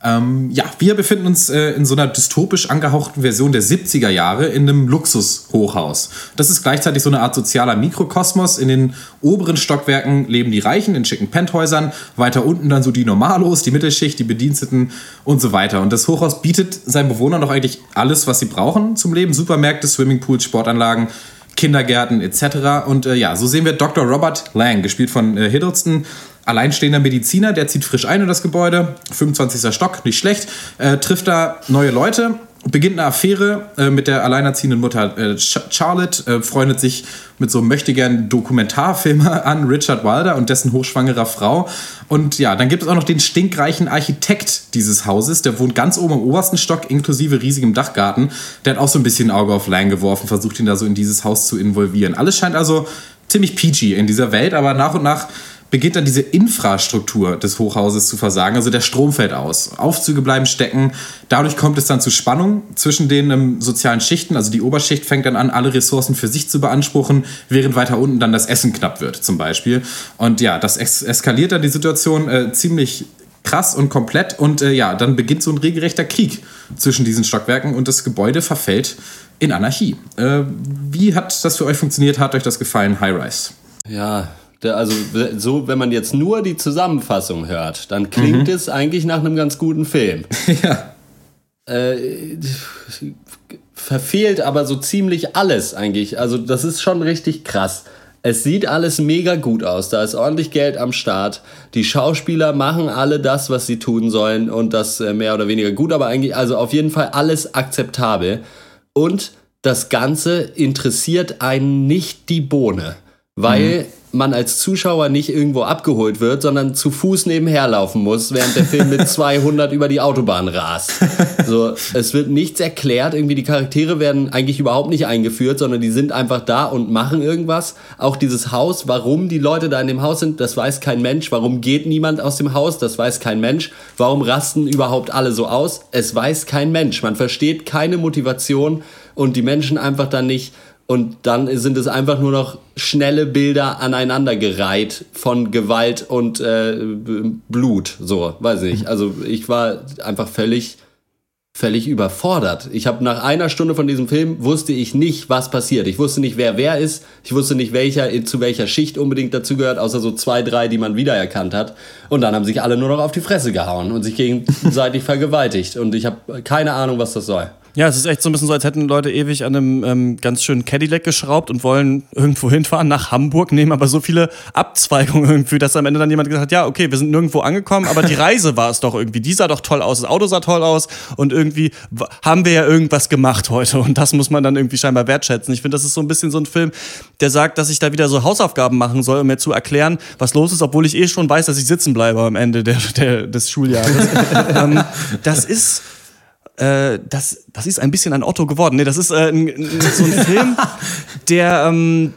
Ähm, ja, wir befinden uns äh, in so einer dystopisch angehauchten Version der 70er Jahre in einem Luxushochhaus. Das ist gleichzeitig so eine Art sozialer Mikrokosmos. In den oberen Stockwerken leben die Reichen in schicken Penthäusern, weiter unten dann so die Normalos, die Mittelschicht, die Bediensteten und so weiter. Und das Hochhaus bietet seinen Bewohnern noch eigentlich alles, was sie brauchen zum Leben. Supermärkte, Swimmingpools, Sportanlagen, Kindergärten etc. Und äh, ja, so sehen wir Dr. Robert Lang, gespielt von äh, Hiddleston, alleinstehender Mediziner, der zieht frisch ein in das Gebäude, 25. Stock, nicht schlecht, äh, trifft da neue Leute, beginnt eine Affäre äh, mit der alleinerziehenden Mutter äh, Ch Charlotte, äh, freundet sich mit so einem möchtegern Dokumentarfilmer an, Richard Wilder und dessen hochschwangerer Frau. Und ja, dann gibt es auch noch den stinkreichen Architekt dieses Hauses, der wohnt ganz oben im obersten Stock, inklusive riesigem Dachgarten. Der hat auch so ein bisschen Auge auf Lang geworfen, versucht ihn da so in dieses Haus zu involvieren. Alles scheint also ziemlich peachy in dieser Welt, aber nach und nach beginnt dann diese Infrastruktur des Hochhauses zu versagen. Also der Strom fällt aus. Aufzüge bleiben stecken. Dadurch kommt es dann zu Spannung zwischen den ähm, sozialen Schichten. Also die Oberschicht fängt dann an, alle Ressourcen für sich zu beanspruchen, während weiter unten dann das Essen knapp wird, zum Beispiel. Und ja, das es eskaliert dann die Situation äh, ziemlich krass und komplett. Und äh, ja, dann beginnt so ein regelrechter Krieg zwischen diesen Stockwerken und das Gebäude verfällt in Anarchie. Äh, wie hat das für euch funktioniert? Hat euch das gefallen, High Rise? Ja, also so, wenn man jetzt nur die Zusammenfassung hört, dann klingt Mhm. es eigentlich nach einem ganz guten Film. ja. Äh, verfehlt aber so ziemlich alles eigentlich. Also das ist schon richtig krass. Es sieht alles mega gut aus. Da ist ordentlich Geld am Start. Die Schauspieler machen alle das, was sie tun sollen und das äh, mehr oder weniger gut, aber eigentlich, also auf jeden Fall alles akzeptabel. Und das Ganze interessiert einen nicht die Bohne, weil man als Zuschauer nicht irgendwo abgeholt wird, sondern zu Fuß nebenher laufen muss, während der Film mit 200 über die Autobahn rast. So, es wird nichts erklärt, irgendwie die Charaktere werden eigentlich überhaupt nicht eingeführt, sondern die sind einfach da und machen irgendwas. Auch dieses Haus, warum die Leute da in dem Haus sind, das weiß kein Mensch. Warum geht niemand aus dem Haus, das weiß kein Mensch. Warum rasten überhaupt alle so aus, es weiß kein Mensch. Man versteht keine Motivation und die Menschen einfach dann nicht. Und dann sind es einfach nur noch schnelle Bilder aneinandergereiht von Gewalt und äh, Blut. So, weiß ich nicht. Also ich war einfach völlig, völlig überfordert. Ich habe nach einer Stunde von diesem Film wusste ich nicht, was passiert. Ich wusste nicht, wer wer ist. Ich wusste nicht, welcher zu welcher Schicht unbedingt dazugehört, außer so zwei, drei, die man wiedererkannt hat. Und dann haben sich alle nur noch auf die Fresse gehauen und sich gegenseitig vergewaltigt. Und ich habe keine Ahnung, was das soll. Ja, es ist echt so ein bisschen so, als hätten Leute ewig an einem ähm, ganz schönen Cadillac geschraubt und wollen irgendwo hinfahren nach Hamburg, nehmen aber so viele Abzweigungen irgendwie, dass am Ende dann jemand gesagt hat, ja, okay, wir sind nirgendwo angekommen, aber die Reise war es doch irgendwie. Die sah doch toll aus, das Auto sah toll aus und irgendwie haben wir ja irgendwas gemacht heute und das muss man dann irgendwie scheinbar wertschätzen. Ich finde, das ist so ein bisschen so ein Film, der sagt, dass ich da wieder so Hausaufgaben machen soll, um mir zu erklären, was los ist, obwohl ich eh schon weiß, dass ich sitzen bleibe am Ende der, der, des Schuljahres. ähm, das ist äh, das, das ist ein bisschen ein Otto geworden. Nee, das ist äh, ein, so ein Film, der, ähm,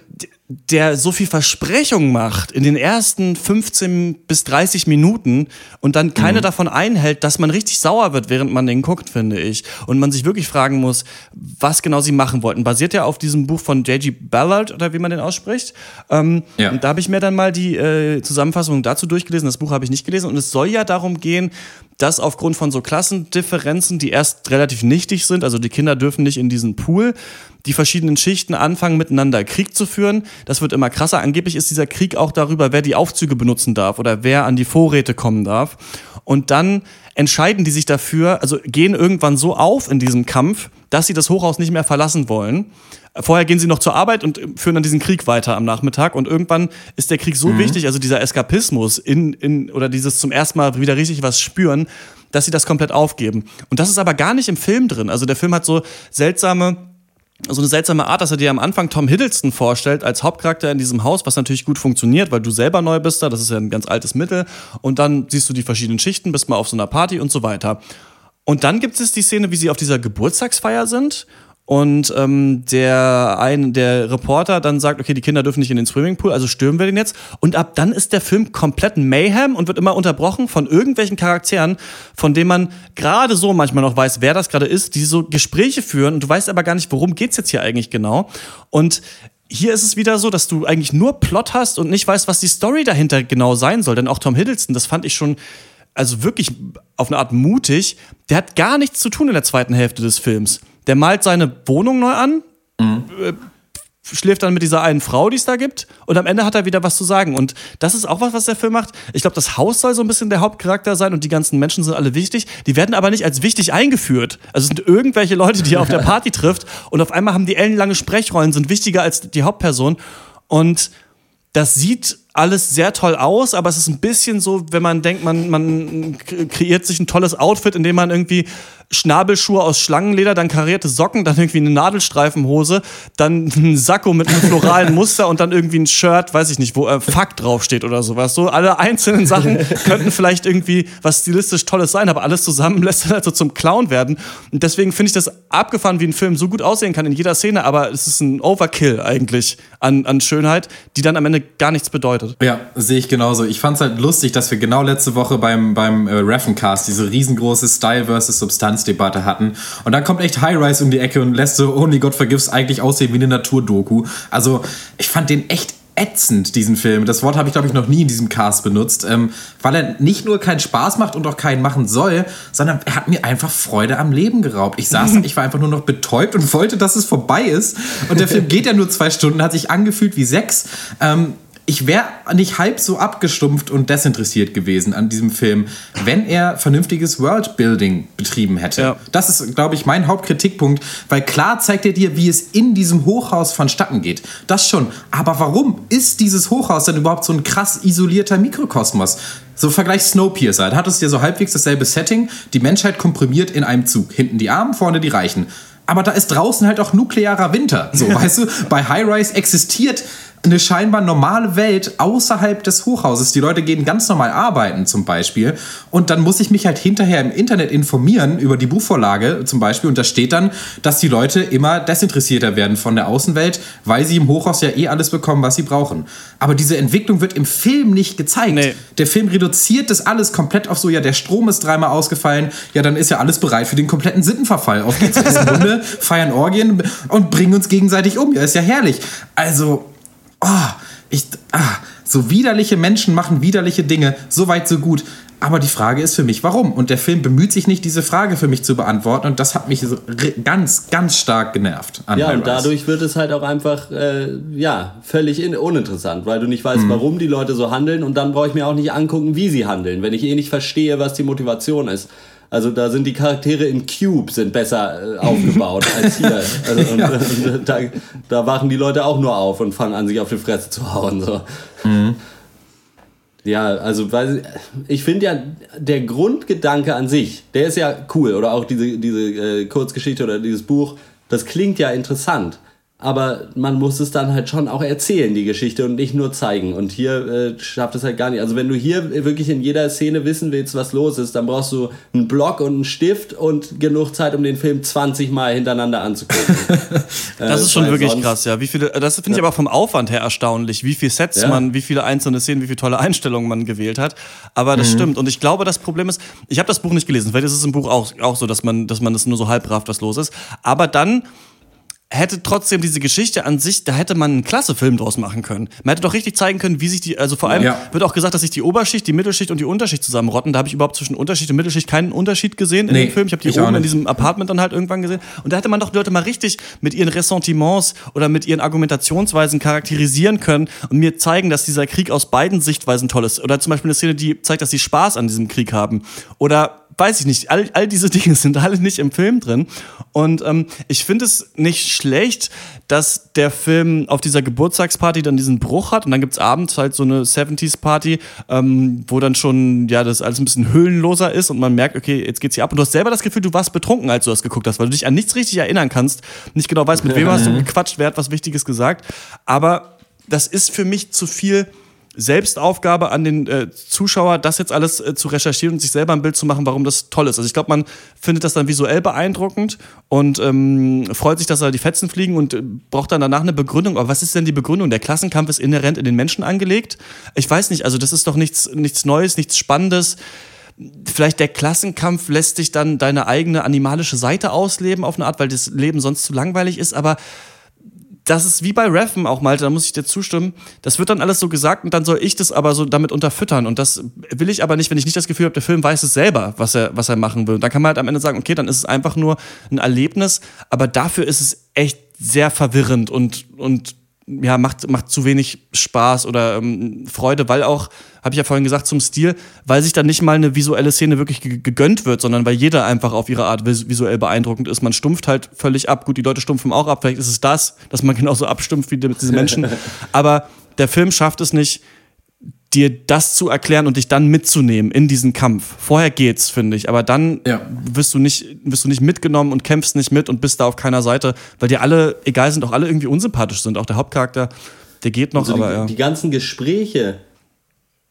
der so viel Versprechung macht in den ersten 15 bis 30 Minuten und dann keine davon einhält, dass man richtig sauer wird, während man den guckt, finde ich. Und man sich wirklich fragen muss, was genau sie machen wollten. Basiert ja auf diesem Buch von J.G. Ballard oder wie man den ausspricht. Ähm, Ja. Und da habe ich mir dann mal die äh, Zusammenfassung dazu durchgelesen. Das Buch habe ich nicht gelesen. Und es soll ja darum gehen, dass aufgrund von so Klassendifferenzen, die erst relativ nichtig sind, also die Kinder dürfen nicht in diesen Pool, die verschiedenen Schichten anfangen miteinander Krieg zu führen. Das wird immer krasser. Angeblich ist dieser Krieg auch darüber, wer die Aufzüge benutzen darf oder wer an die Vorräte kommen darf. Und dann entscheiden die sich dafür, also gehen irgendwann so auf in diesem Kampf, dass sie das Hochhaus nicht mehr verlassen wollen. Vorher gehen sie noch zur Arbeit und führen dann diesen Krieg weiter am Nachmittag. Und irgendwann ist der Krieg so wichtig, also dieser Eskapismus in, in, oder dieses zum ersten Mal wieder richtig was spüren, dass sie das komplett aufgeben. Und das ist aber gar nicht im Film drin. Also der Film hat so seltsame so eine seltsame Art, dass er dir am Anfang Tom Hiddleston vorstellt als Hauptcharakter in diesem Haus, was natürlich gut funktioniert, weil du selber neu bist da, das ist ja ein ganz altes Mittel. Und dann siehst du die verschiedenen Schichten, bist mal auf so einer Party und so weiter. Und dann gibt es die Szene, wie sie auf dieser Geburtstagsfeier sind und ähm, der ein der Reporter dann sagt, okay, die Kinder dürfen nicht in den Swimmingpool, also stürmen wir den jetzt. Und ab dann ist der Film komplett Mayhem und wird immer unterbrochen von irgendwelchen Charakteren, von denen man gerade so manchmal noch weiß, wer das gerade ist, die so Gespräche führen und du weißt aber gar nicht, worum geht's jetzt hier eigentlich genau. Und hier ist es wieder so, dass du eigentlich nur Plot hast und nicht weißt, was die Story dahinter genau sein soll. Denn auch Tom Hiddleston, das fand ich schon also wirklich auf eine Art mutig. Der hat gar nichts zu tun in der zweiten Hälfte des Films. Der malt seine Wohnung neu an, äh, schläft dann mit dieser einen Frau, die es da gibt, und am Ende hat er wieder was zu sagen. Und das ist auch was, was der Film macht. Ich glaube, das Haus soll so ein bisschen der Hauptcharakter sein und die ganzen Menschen sind alle wichtig. Die werden aber nicht als wichtig eingeführt. Also es sind irgendwelche Leute, die er auf der Party trifft und auf einmal haben die ellenlange Sprechrollen, sind wichtiger als die Hauptperson. Und das sieht alles sehr toll aus, aber es ist ein bisschen so, wenn man denkt, man, man kreiert sich ein tolles Outfit, indem man irgendwie Schnabelschuhe aus Schlangenleder, dann karierte Socken, dann irgendwie eine Nadelstreifenhose, dann ein Sakko mit einem floralen Muster und dann irgendwie ein Shirt, weiß ich nicht, wo äh, Fuck draufsteht oder sowas. So alle einzelnen Sachen könnten vielleicht irgendwie was stilistisch Tolles sein, aber alles zusammen lässt dann halt so zum Clown werden. Und deswegen finde ich das abgefahren, wie ein Film so gut aussehen kann in jeder Szene, aber es ist ein Overkill eigentlich an, an Schönheit, die dann am Ende gar nichts bedeutet. Ja, sehe ich genauso. Ich fand es halt lustig, dass wir genau letzte Woche beim, beim äh, Raffencast diese riesengroße Style versus Substanz-Debatte hatten. Und dann kommt echt High Rise um die Ecke und lässt so Only God Forgives eigentlich aussehen wie eine Naturdoku. Also, ich fand den echt ätzend, diesen Film. Das Wort habe ich, glaube ich, noch nie in diesem Cast benutzt, ähm, weil er nicht nur keinen Spaß macht und auch keinen machen soll, sondern er hat mir einfach Freude am Leben geraubt. Ich saß, ich war einfach nur noch betäubt und wollte, dass es vorbei ist. Und der Film geht ja nur zwei Stunden, hat sich angefühlt wie sechs. Ähm, ich wäre nicht halb so abgestumpft und desinteressiert gewesen an diesem Film, wenn er vernünftiges Worldbuilding betrieben hätte. Ja. Das ist, glaube ich, mein Hauptkritikpunkt, weil klar zeigt er dir, wie es in diesem Hochhaus vonstatten geht. Das schon. Aber warum ist dieses Hochhaus denn überhaupt so ein krass isolierter Mikrokosmos? So Vergleich Snowpiercer. Da hat es ja so halbwegs dasselbe Setting. Die Menschheit komprimiert in einem Zug. Hinten die Armen, vorne die Reichen. Aber da ist draußen halt auch nuklearer Winter. So, weißt du, bei High Rise existiert eine scheinbar normale Welt außerhalb des Hochhauses. Die Leute gehen ganz normal arbeiten zum Beispiel. Und dann muss ich mich halt hinterher im Internet informieren über die Buchvorlage zum Beispiel. Und da steht dann, dass die Leute immer desinteressierter werden von der Außenwelt, weil sie im Hochhaus ja eh alles bekommen, was sie brauchen. Aber diese Entwicklung wird im Film nicht gezeigt. Nee. Der Film reduziert das alles komplett auf so, ja, der Strom ist dreimal ausgefallen, ja, dann ist ja alles bereit für den kompletten Sittenverfall. Auf geht's Hunde, feiern Orgien und bringen uns gegenseitig um. Ja, ist ja herrlich. Also, oh, ich, ah, so widerliche Menschen machen widerliche Dinge, so weit, so gut. Aber die Frage ist für mich, warum? Und der Film bemüht sich nicht, diese Frage für mich zu beantworten. Und das hat mich so ganz, ganz stark genervt. Ja, und dadurch wird es halt auch einfach, äh, ja, völlig in, uninteressant, weil du nicht weißt, Mhm. warum die Leute so handeln und dann brauche ich mir auch nicht angucken, wie sie handeln, wenn ich eh nicht verstehe, was die Motivation ist. Also da sind die Charaktere in Cube sind besser äh, aufgebaut als hier. Also, und, und, da, da wachen die Leute auch nur auf und fangen an, sich auf die Fresse zu hauen. So. Ja, also weil ich finde ja, der Grundgedanke an sich, der ist ja cool. Oder auch diese, diese äh, Kurzgeschichte oder dieses Buch, das klingt ja interessant. Aber man muss es dann halt schon auch erzählen, die Geschichte, und nicht nur zeigen. Und hier äh, schafft es halt gar nicht. Also wenn du hier wirklich in jeder Szene wissen willst, was los ist, dann brauchst du einen Block und einen Stift und genug Zeit, um den Film 20 Mal hintereinander anzugucken. Das Äh, ist schon wirklich krass, ja. Wie viele, das finde ich aber vom Aufwand her erstaunlich, wie viele Sets Ja. man, wie viele einzelne Szenen, wie viele tolle Einstellungen man gewählt hat. Aber das Mhm. stimmt. Und ich glaube, das Problem ist, ich habe das Buch nicht gelesen. Vielleicht ist es im Buch auch, auch so, dass man, dass man das nur so halb rafft, was los ist. Aber dann hätte trotzdem diese Geschichte an sich, da hätte man einen klasse Film draus machen können. Man hätte doch richtig zeigen können, wie sich die, also vor allem Ja. wird auch gesagt, dass sich die Oberschicht, die Mittelschicht und die Unterschicht zusammenrotten. Da habe ich überhaupt zwischen Unterschicht und Mittelschicht keinen Unterschied gesehen in Nee, dem Film. Ich habe die ich oben in diesem Apartment dann halt irgendwann gesehen. Und da hätte man doch die Leute mal richtig mit ihren Ressentiments oder mit ihren Argumentationsweisen charakterisieren können und mir zeigen, dass dieser Krieg aus beiden Sichtweisen toll ist. Oder zum Beispiel eine Szene, die zeigt, dass sie Spaß an diesem Krieg haben. Oder weiß ich nicht, all, all diese Dinge sind alle nicht im Film drin. Und ähm, ich finde es nicht schlecht, dass der Film auf dieser Geburtstagsparty dann diesen Bruch hat. Und dann gibt's abends halt so eine 70s-Party, ähm, wo dann schon ja das alles ein bisschen höhlenloser ist und man merkt, okay, jetzt geht's hier ab. Und du hast selber das Gefühl, du warst betrunken, als du das geguckt hast, weil du dich an nichts richtig erinnern kannst, nicht genau weißt, mit wem hast du gequatscht, wer hat was Wichtiges gesagt, aber das ist für mich zu viel Selbstaufgabe an den äh, Zuschauer, das jetzt alles äh, zu recherchieren und sich selber ein Bild zu machen, warum das toll ist. Also ich glaube, man findet das dann visuell beeindruckend und ähm, freut sich, dass da die Fetzen fliegen und äh, braucht dann danach eine Begründung. Aber was ist denn die Begründung? Der Klassenkampf ist inhärent in den Menschen angelegt. Ich weiß nicht, also das ist doch nichts, nichts Neues, nichts Spannendes vielleicht der Klassenkampf lässt dich dann deine eigene animalische Seite ausleben auf eine Art, weil das Leben sonst zu langweilig ist, aber das ist wie bei Reffen auch, Malte, da muss ich dir zustimmen. Das wird dann alles so gesagt und dann soll ich das aber so damit unterfüttern. Und das will ich aber nicht, wenn ich nicht das Gefühl habe, der Film weiß es selber, was er, was er machen will. Und dann kann man halt am Ende sagen, okay, dann ist es einfach nur ein Erlebnis, aber dafür ist es echt sehr verwirrend und, und ja, macht, macht zu wenig Spaß oder ähm, Freude, weil auch, habe ich ja vorhin gesagt, zum Stil, weil sich dann nicht mal eine visuelle Szene wirklich gegönnt wird, sondern weil jeder einfach auf ihre Art visuell beeindruckend ist. Man stumpft halt völlig ab. Gut, die Leute stumpfen auch ab, vielleicht ist es das, dass man genauso abstumpft wie diese Menschen. Aber der Film schafft es nicht, dir das zu erklären und dich dann mitzunehmen in diesen Kampf. Vorher geht's, finde ich, aber dann ja. wirst du nicht wirst du nicht mitgenommen und kämpfst nicht mit und bist da auf keiner Seite, weil dir alle egal sind, auch alle irgendwie unsympathisch sind, auch der Hauptcharakter, der geht noch, also aber die, ja. die ganzen Gespräche,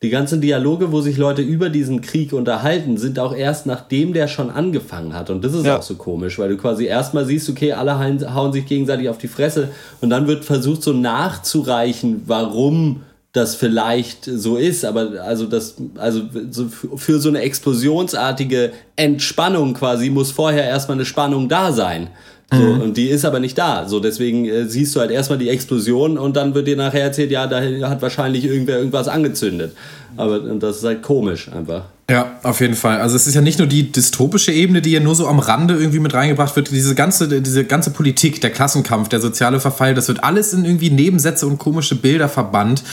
die ganzen Dialoge, wo sich Leute über diesen Krieg unterhalten, sind auch erst nachdem der schon angefangen hat. Und das ist ja. auch so komisch, weil du quasi erstmal siehst, okay, alle hauen sich gegenseitig auf die Fresse und dann wird versucht so nachzureichen, warum das vielleicht so ist, aber also das, also so für so eine explosionsartige Entspannung quasi muss vorher erstmal eine Spannung da sein. So, mhm. Und die ist aber nicht da. So, deswegen äh, siehst du halt erstmal die Explosion und dann wird dir nachher erzählt, ja, da hat wahrscheinlich irgendwer irgendwas angezündet. Aber das ist halt komisch einfach. Ja, auf jeden Fall. Also es ist ja nicht nur die dystopische Ebene, die ja nur so am Rande irgendwie mit reingebracht wird. Diese ganze, diese ganze Politik, der Klassenkampf, der soziale Verfall, das wird alles in irgendwie Nebensätze und komische Bilder verbannt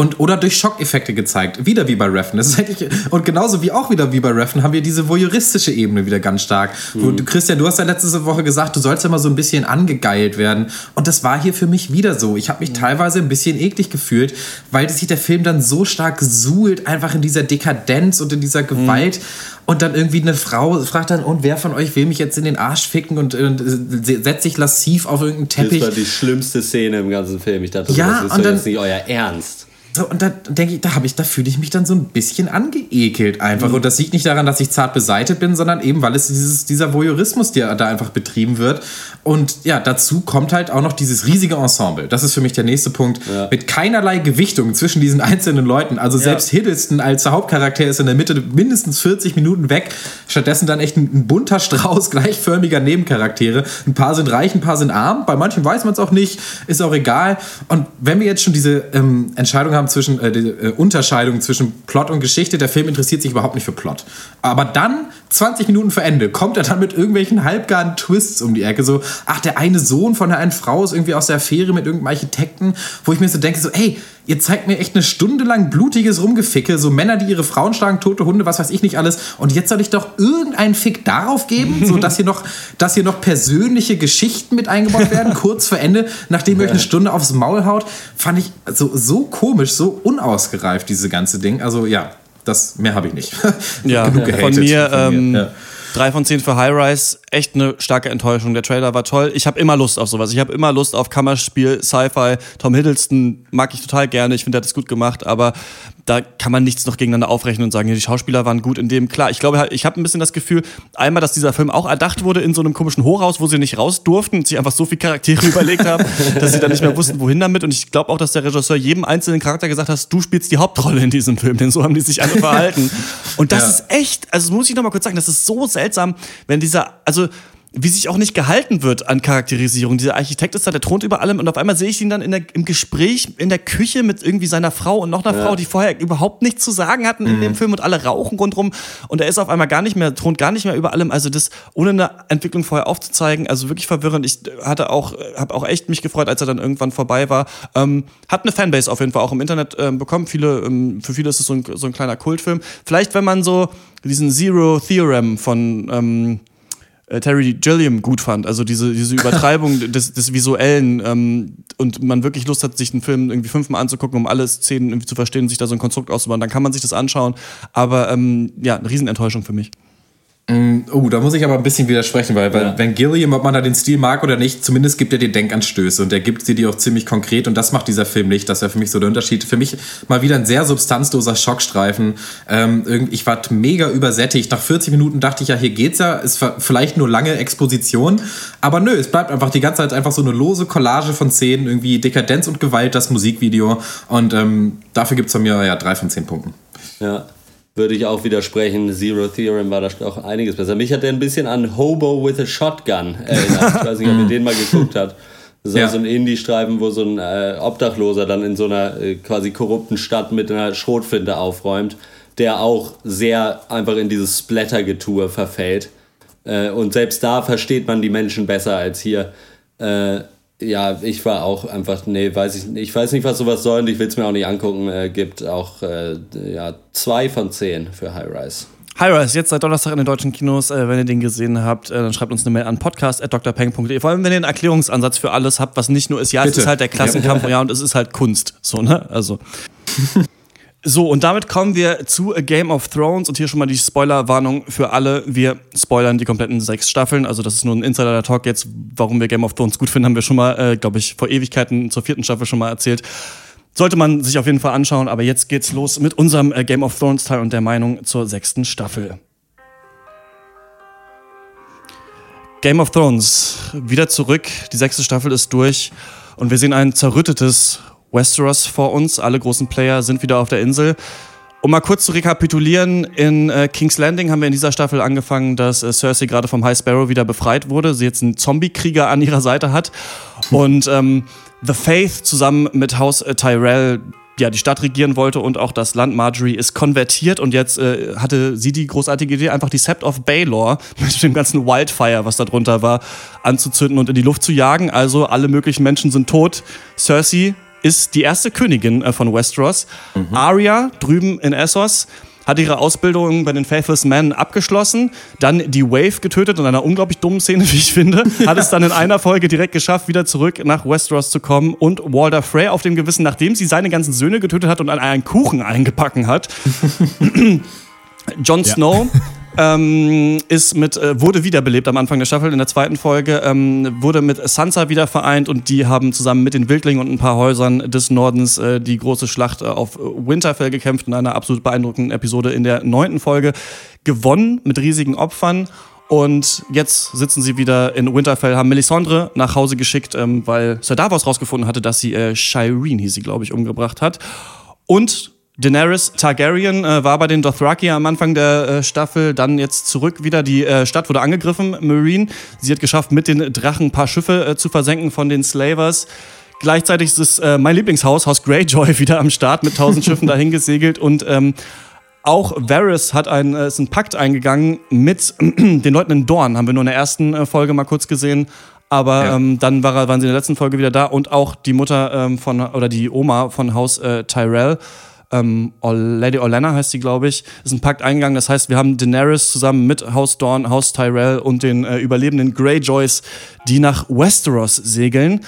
und oder durch Schockeffekte gezeigt. Wieder wie bei Reffen. Das ist eigentlich, und genauso wie auch wieder wie bei Reffen haben wir diese voyeuristische Ebene wieder ganz stark. Mhm. Wo, du, Christian, du hast ja letzte Woche gesagt, du sollst mal so ein bisschen angegeilt werden. Und das war hier für mich wieder so. Ich habe mich mhm. teilweise ein bisschen eklig gefühlt, weil sich der Film dann so stark suhlt, einfach in dieser Dekadenz und in dieser dieser Gewalt. Mhm. Und dann irgendwie eine Frau fragt dann, und wer von euch will mich jetzt in den Arsch ficken und, und setzt sich lassiv auf irgendeinen Teppich. Das war die schlimmste Szene im ganzen Film. Ich dachte, ja, das ist dann, jetzt nicht euer Ernst. So, und da denke ich, da habe ich, da fühle ich mich dann so ein bisschen angeekelt einfach. Mhm. Und das liegt nicht daran, dass ich zart beseitet bin, sondern eben, weil es dieses, dieser Voyeurismus, der da einfach betrieben wird. Und ja, dazu kommt halt auch noch dieses riesige Ensemble. Das ist für mich der nächste Punkt. Ja. Mit keinerlei Gewichtung zwischen diesen einzelnen Leuten. Also ja. selbst Hiddleston als Hauptcharakter ist in der Mitte mindestens 40 Minuten weg. Stattdessen dann echt ein, ein bunter Strauß gleichförmiger Nebencharaktere. Ein paar sind reich, ein paar sind arm. Bei manchen weiß man es auch nicht. Ist auch egal. Und wenn wir jetzt schon diese ähm, Entscheidung haben, haben zwischen äh, die äh, Unterscheidung zwischen Plot und Geschichte. Der Film interessiert sich überhaupt nicht für Plot. Aber dann 20 Minuten vor Ende kommt er dann mit irgendwelchen halbgaren Twists um die Ecke. So, ach, der eine Sohn von der einen Frau ist irgendwie aus der Affäre mit irgendeinem Architekten, wo ich mir so denke, so, ey, ihr zeigt mir echt eine Stunde lang blutiges Rumgeficke, so Männer, die ihre Frauen schlagen, tote Hunde, was weiß ich nicht alles. Und jetzt soll ich doch irgendeinen Fick darauf geben, so dass hier noch, dass hier noch persönliche Geschichten mit eingebaut werden, kurz vor Ende, nachdem ihr euch eine Stunde aufs Maul haut. Fand ich so, so komisch, so unausgereift, diese ganze Ding. Also ja, das mehr habe ich nicht. ja, Genug gehatet von mir. Von mir. Ähm, ja. Drei von zehn für High Rise. Echt eine starke Enttäuschung. Der Trailer war toll. Ich habe immer Lust auf sowas. Ich habe immer Lust auf Kammerspiel, Sci-Fi. Tom Hiddleston mag ich total gerne. Ich finde, er hat es gut gemacht. Aber da kann man nichts noch gegeneinander aufrechnen und sagen, ja, die Schauspieler waren gut in dem. Klar, ich glaube, ich habe ein bisschen das Gefühl, einmal, dass dieser Film auch erdacht wurde in so einem komischen Hochhaus, wo sie nicht raus durften und sich einfach so viele Charaktere überlegt haben, dass sie dann nicht mehr wussten, wohin damit. Und ich glaube auch, dass der Regisseur jedem einzelnen Charakter gesagt hat, du spielst die Hauptrolle in diesem Film, denn so haben die sich alle verhalten. Und das ja. ist echt, also das muss ich noch mal kurz sagen, das ist so seltsam, wenn dieser, also wie sich auch nicht gehalten wird an Charakterisierung. Dieser Architekt ist da, der thront über allem und auf einmal sehe ich ihn dann in der, im Gespräch in der Küche mit irgendwie seiner Frau und noch einer ja. Frau, die vorher überhaupt nichts zu sagen hatten in mhm. dem Film und alle rauchen rundrum und er ist auf einmal gar nicht mehr, thront gar nicht mehr über allem. Also das ohne eine Entwicklung vorher aufzuzeigen, also wirklich verwirrend. Ich hatte auch, habe auch echt mich gefreut, als er dann irgendwann vorbei war. Ähm, hat eine Fanbase auf jeden Fall auch im Internet ähm, bekommen. Viele, ähm, für viele ist es so ein, so ein kleiner Kultfilm. Vielleicht, wenn man so diesen Zero Theorem von ähm, äh, Terry Gilliam gut fand. Also diese, diese Übertreibung des, des Visuellen ähm, und man wirklich Lust hat, sich einen Film irgendwie fünfmal anzugucken, um alle Szenen irgendwie zu verstehen und sich da so ein Konstrukt auszubauen, dann kann man sich das anschauen. Aber ähm, ja, eine Riesenenttäuschung für mich. Mm, Oh, da muss ich aber ein bisschen widersprechen, weil, weil Ja. wenn Gilliam, ob man da den Stil mag oder nicht, zumindest gibt er dir Denkanstöße und er gibt sie dir auch ziemlich konkret und das macht dieser Film nicht. Das wäre für mich so der Unterschied. Für mich mal wieder ein sehr substanzloser Schockstreifen. Ähm, irgendwie- ich war mega übersättigt. Nach 40 Minuten dachte ich ja, hier geht's ja. Es war vielleicht nur lange Exposition, aber nö, es bleibt einfach die ganze Zeit einfach so eine lose Collage von Szenen, irgendwie Dekadenz und Gewalt, das Musikvideo und ähm, dafür gibt's von mir ja drei von zehn Punkten. Ja, würde ich auch widersprechen. Zero Theorem war da auch einiges besser. Mich hat der ein bisschen an Hobo with a Shotgun erinnert. Ich weiß nicht, ob ihr den mal geguckt habt. Das ist Ja. so ein Indie-Streifen, wo so ein äh, Obdachloser dann in so einer äh, quasi korrupten Stadt mit einer Schrotflinte aufräumt, der auch sehr einfach in dieses Splatter-Getue verfällt. Äh, und selbst da versteht man die Menschen besser als hier. Ja, ich war auch einfach, nee, weiß ich nicht. Ich weiß nicht, was sowas soll und ich will es mir auch nicht angucken. Äh, gibt auch äh, ja, zwei von zehn für High Rise. Hi-Rise, jetzt seit Donnerstag in den deutschen Kinos. Äh, wenn ihr den gesehen habt, äh, dann schreibt uns eine Mail an podcast.drpeng.de. Vor allem, wenn ihr einen Erklärungsansatz für alles habt, was nicht nur ist, ja, es Bitte. ist halt der Klassenkampf, ja, und es ist halt Kunst. So, ne? Also. So, und damit kommen wir zu A Game of Thrones und hier schon mal die Spoilerwarnung für alle. Wir spoilern die kompletten sechs Staffeln, also das ist nur ein Insider-Talk jetzt. Warum wir Game of Thrones gut finden, haben wir schon mal, äh, glaube ich, vor Ewigkeiten zur vierten Staffel schon mal erzählt. Sollte man sich auf jeden Fall anschauen, aber jetzt geht's los mit unserem äh, Game of Thrones Teil und der Meinung zur sechsten Staffel. Game of Thrones, wieder zurück, die sechste Staffel ist durch und wir sehen ein zerrüttetes Westeros vor uns. Alle großen Player sind wieder auf der Insel. Um mal kurz zu rekapitulieren, in äh, King's Landing haben wir in dieser Staffel angefangen, dass äh, Cersei gerade vom High Sparrow wieder befreit wurde, sie jetzt einen Zombie-Krieger an ihrer Seite hat und ähm, The Faith zusammen mit Haus äh, Tyrell ja, die Stadt regieren wollte und auch das Land. Marjorie ist konvertiert und jetzt äh, hatte sie die großartige Idee, einfach die Sept of Baelor mit dem ganzen Wildfire, was da drunter war, anzuzünden und in die Luft zu jagen. Also alle möglichen Menschen sind tot. Cersei ist die erste Königin äh, von Westeros. Arya drüben in Essos hat ihre Ausbildung bei den Faithless Men abgeschlossen, dann die Wave getötet in einer unglaublich dummen Szene, wie ich finde, hat es dann in einer Folge direkt geschafft, wieder zurück nach Westeros zu kommen und Walder Frey auf dem Gewissen, nachdem sie seine ganzen Söhne getötet hat und an einen Kuchen eingepacken hat. Jon Snow ähm, ist mit, äh, wurde wiederbelebt am Anfang der Staffel. In der zweiten Folge ähm, wurde mit Sansa wieder vereint und die haben zusammen mit den Wildlingen und ein paar Häusern des Nordens äh, die große Schlacht äh, auf Winterfell gekämpft in einer absolut beeindruckenden Episode in der neunten Folge. Gewonnen mit riesigen Opfern. Und jetzt sitzen sie wieder in Winterfell, haben Melisandre nach Hause geschickt, ähm, weil Sir Davos rausgefunden hatte, dass sie äh, Shireen, hieß sie, glaube ich, umgebracht hat. Und Daenerys Targaryen äh, war bei den Dothraki am Anfang der äh, Staffel, dann jetzt zurück wieder. Die äh, Stadt wurde angegriffen, Marine. Sie hat geschafft, mit den Drachen ein paar Schiffe äh, zu versenken von den Slavers. Gleichzeitig ist es äh, mein Lieblingshaus, Haus Greyjoy, wieder am Start mit tausend Schiffen dahin gesegelt und ähm, auch Varys hat einen, äh, ist einen Pakt eingegangen mit den Leuten in Dorn. Haben wir nur in der ersten Folge mal kurz gesehen. Aber Ja. ähm, dann war waren sie in der letzten Folge wieder da und auch die Mutter ähm, von, oder die Oma von Haus äh, Tyrell, ähm, Lady Olenna heißt sie, glaube ich, ist ein Pakt eingegangen. Das heißt, wir haben Daenerys zusammen mit Haus Dorn, Haus Tyrell und den äh, überlebenden Greyjoys, die nach Westeros segeln.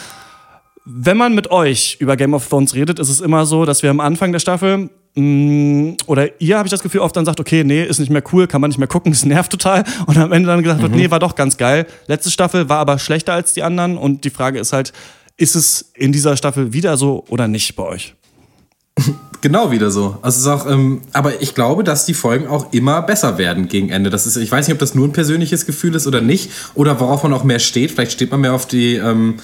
Wenn man mit euch über Game of Thrones redet, ist es immer so, dass wir am Anfang der Staffel mh, oder ihr habe ich das Gefühl oft dann sagt, okay, nee, ist nicht mehr cool, kann man nicht mehr gucken, es nervt total und am Ende dann gesagt wird, nee, war doch ganz geil. Letzte Staffel war aber schlechter als die anderen und die Frage ist halt, ist es in dieser Staffel wieder so oder nicht bei euch? Genau wieder so. Also es ist auch, ähm, aber ich glaube, dass die Folgen auch immer besser werden gegen Ende. Das ist, ich weiß nicht, ob das nur ein persönliches Gefühl ist oder nicht, oder worauf man auch mehr steht. Vielleicht steht man mehr auf die, ähm,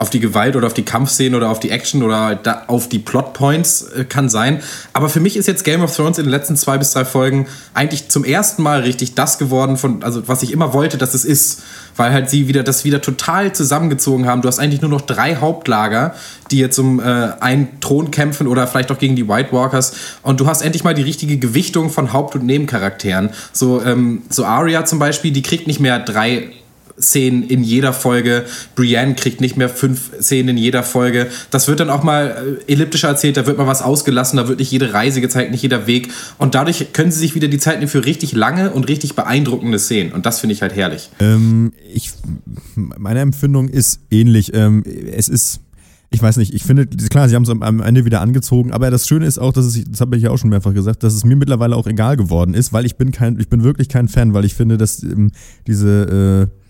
auf die Gewalt oder auf die Kampfszenen oder auf die Action oder da, auf die Plotpoints, äh, kann sein. Aber für mich ist jetzt Game of Thrones in den letzten zwei bis drei Folgen eigentlich zum ersten Mal richtig das geworden, von, also was ich immer wollte, dass es ist. Weil halt sie wieder das wieder total zusammengezogen haben. Du hast eigentlich nur noch drei Hauptlager, die jetzt um äh, einen Thron kämpfen oder vielleicht auch gegen die White Walkers. Und du hast endlich mal die richtige Gewichtung von Haupt- und Nebencharakteren. So, ähm, so Arya zum Beispiel, die kriegt nicht mehr drei Szenen in jeder Folge. Brienne kriegt nicht mehr fünf Szenen in jeder Folge. Das wird dann auch mal äh, elliptischer erzählt, da wird mal was ausgelassen, da wird nicht jede Reise gezeigt, nicht jeder Weg. Und dadurch können sie sich wieder die Zeit nehmen für richtig lange und richtig beeindruckende Szenen. Und das finde ich halt herrlich. Ähm, ich, meine Empfindung ist ähnlich. Ähm, es ist, ich weiß nicht, ich finde, klar, sie haben es am, Ende wieder angezogen, aber das Schöne ist auch, dass es, das habe ich ja auch schon mehrfach gesagt, dass es mir mittlerweile auch egal geworden ist, weil ich bin kein, ich bin wirklich kein Fan, weil ich finde, dass ähm, diese, äh,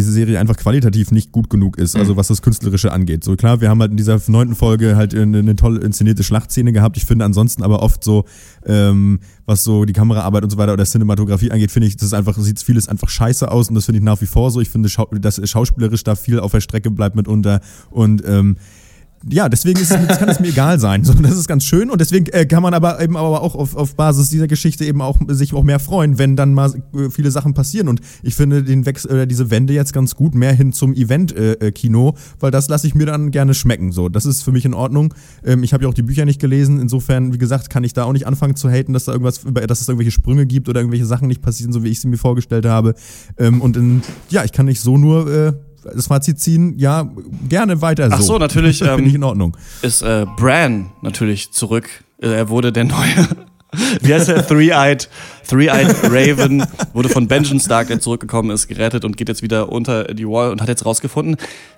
diese Serie einfach qualitativ nicht gut genug ist, also was das Künstlerische angeht. So klar, wir haben halt in dieser neunten Folge halt eine, eine toll inszenierte Schlachtszene gehabt. Ich finde ansonsten aber oft so, ähm, was so die Kameraarbeit und so weiter oder Cinematografie angeht, finde ich, das ist einfach, sieht vieles einfach scheiße aus und das finde ich nach wie vor so. Ich finde, dass schauspielerisch da viel auf der Strecke bleibt mitunter und ähm, ja, deswegen ist es, kann es mir egal sein. So, das ist ganz schön und deswegen äh, kann man aber eben aber auch auf, auf Basis dieser Geschichte eben auch sich auch mehr freuen, wenn dann mal äh, viele Sachen passieren. Und ich finde den Wechsel oder diese Wende jetzt ganz gut, mehr hin zum Event-Kino, äh, weil das lasse ich mir dann gerne schmecken. So, das ist für mich in Ordnung. Ähm, ich habe ja auch die Bücher nicht gelesen. Insofern, wie gesagt, kann ich da auch nicht anfangen zu haten, dass da irgendwas, dass es irgendwelche Sprünge gibt oder irgendwelche Sachen nicht passieren, so wie ich sie mir vorgestellt habe. Ähm, und in, ja, ich kann nicht so nur äh, das Fazit ziehen, ja, gerne weiter so. Ach so, natürlich. Finde Ähm, ich in Ordnung. ist äh, Bran natürlich zurück. Äh, Er wurde der neue. Wie heißt er? Three-Eyed, Three-Eyed Raven wurde von Benjamin Stark, der zurückgekommen ist, gerettet und geht jetzt wieder unter die Wall und hat jetzt rausgefunden,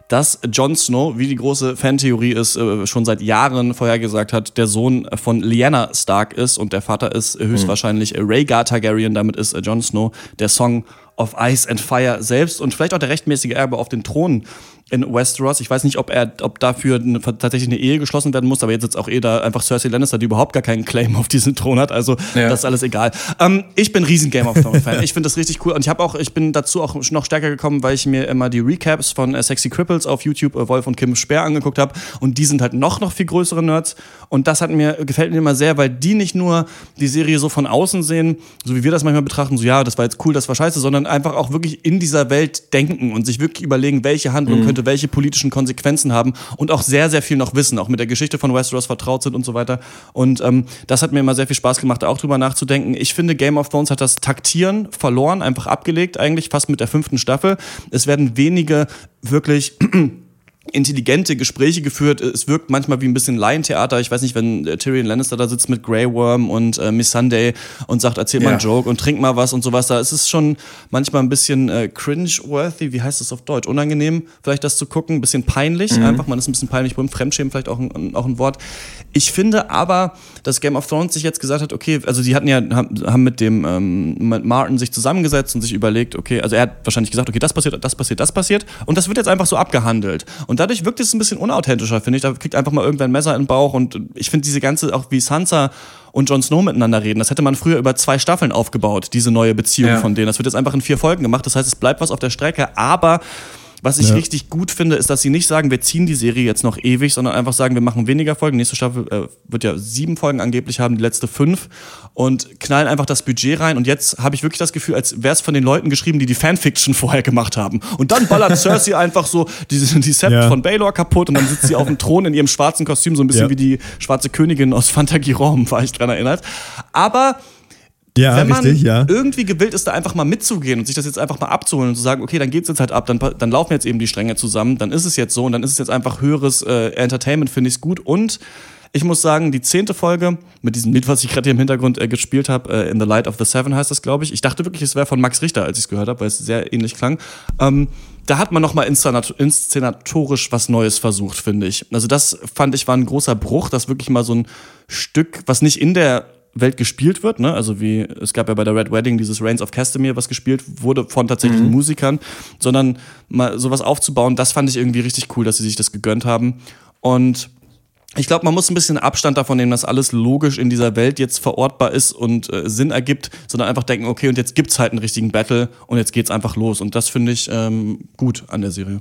dass Jon Snow, wie die große Fantheorie ist, äh, schon seit Jahren vorhergesagt hat, der Sohn von Lyanna Stark ist und der Vater ist äh, höchstwahrscheinlich Rhaegar Targaryen, damit ist Jon Snow der Song of Ice and Fire selbst und vielleicht auch der rechtmäßige Erbe auf den Thron in Westeros. Ich weiß nicht, ob er, ob dafür eine, tatsächlich eine Ehe geschlossen werden muss, aber jetzt ist auch eh da einfach Cersei Lannister, die überhaupt gar keinen Claim auf diesen Thron hat. Also Ja. das ist alles egal. Ähm, ich bin riesen Game of Thrones Fan. Ich finde das richtig cool und ich habe auch, ich bin dazu auch noch stärker gekommen, weil ich mir immer die Recaps von äh, Sexy Cripples auf YouTube, äh, Wolf und Kim Speer angeguckt habe und die sind halt noch noch viel größere Nerds und das hat mir gefällt mir immer sehr, weil die nicht nur die Serie so von außen sehen, so wie wir das manchmal betrachten, so ja, das war jetzt cool, das war scheiße, sondern einfach auch wirklich in dieser Welt denken und sich wirklich überlegen, welche Handlung könnte welche politischen Konsequenzen haben und auch sehr, sehr viel noch wissen, auch mit der Geschichte von Westeros vertraut sind und so weiter. Und ähm, das hat mir immer sehr viel Spaß gemacht, auch drüber nachzudenken. Ich finde, Game of Thrones hat das Taktieren verloren, einfach abgelegt, eigentlich fast mit der fünften Staffel. Es werden wenige wirklich intelligente Gespräche geführt. Es wirkt manchmal wie ein bisschen Laientheater. Ich weiß nicht, wenn äh, Tyrion Lannister da sitzt mit Grey Worm und äh, Miss Sunday und sagt, erzähl mal einen Ja. Joke und trink mal was und sowas. Da ist es schon manchmal ein bisschen äh, cringe-worthy. Wie heißt das auf Deutsch? Unangenehm, vielleicht das zu gucken. Ein bisschen peinlich. Einfach, man ist ein bisschen peinlich beim Fremdschämen, vielleicht auch ein, auch ein Wort. Ich finde aber, dass Game of Thrones sich jetzt gesagt hat, okay, also die hatten ja, haben, haben mit dem ähm, mit Martin sich zusammengesetzt und sich überlegt, okay, also er hat wahrscheinlich gesagt, okay, das passiert, das passiert, das passiert. Und das wird jetzt einfach so abgehandelt. Und dadurch wirkt es ein bisschen unauthentischer, finde ich. Da kriegt einfach mal irgendwer ein Messer in den Bauch. Und ich finde diese ganze, auch wie Sansa und Jon Snow miteinander reden, das hätte man früher über zwei Staffeln aufgebaut, diese neue Beziehung Ja. von denen. Das wird jetzt einfach in vier Folgen gemacht. Das heißt, es bleibt was auf der Strecke, aber was ich Ja. richtig gut finde, ist, dass sie nicht sagen, wir ziehen die Serie jetzt noch ewig, sondern einfach sagen, wir machen weniger Folgen. Nächste Staffel äh, wird ja sieben Folgen angeblich haben, die letzte fünf und knallen einfach das Budget rein. Und jetzt habe ich wirklich das Gefühl, als wäre es von den Leuten geschrieben, die die Fanfiction vorher gemacht haben. Und dann ballert Cersei einfach so die, die Sept Ja. von Baelor kaputt und dann sitzt sie auf dem Thron in ihrem schwarzen Kostüm, so ein bisschen Ja. wie die schwarze Königin aus Fantagirom, war ich dran erinnert. Aber Ja, wenn man richtig, ja. irgendwie gewillt ist, da einfach mal mitzugehen und sich das jetzt einfach mal abzuholen und zu sagen, okay, dann geht's jetzt halt ab, dann, dann laufen jetzt eben die Stränge zusammen, dann ist es jetzt so und dann ist es jetzt einfach höheres äh, Entertainment, finde ich gut. Und ich muss sagen, die zehnte Folge mit diesem Lied, was ich gerade hier im Hintergrund äh, gespielt habe, äh, In the Light of the Seven heißt das, glaube ich. Ich dachte wirklich, es wäre von Max Richter, als ich es gehört habe, weil es sehr ähnlich klang. Ähm, da hat man noch mal inszenat inszenatorisch was Neues versucht, finde ich. Also das fand ich war ein großer Bruch, dass wirklich mal so ein Stück, was nicht in der Welt gespielt wird, ne? Also wie es gab ja bei der Red Wedding dieses Reigns of Castamere, was gespielt wurde von tatsächlichen Musikern, sondern mal sowas aufzubauen, das fand ich irgendwie richtig cool, dass sie sich das gegönnt haben. Und ich glaube, man muss ein bisschen Abstand davon nehmen, dass alles logisch in dieser Welt jetzt verortbar ist und äh, Sinn ergibt, sondern einfach denken, okay, und jetzt gibt's halt einen richtigen Battle und jetzt geht's einfach los. Und das finde ich ähm, gut an der Serie.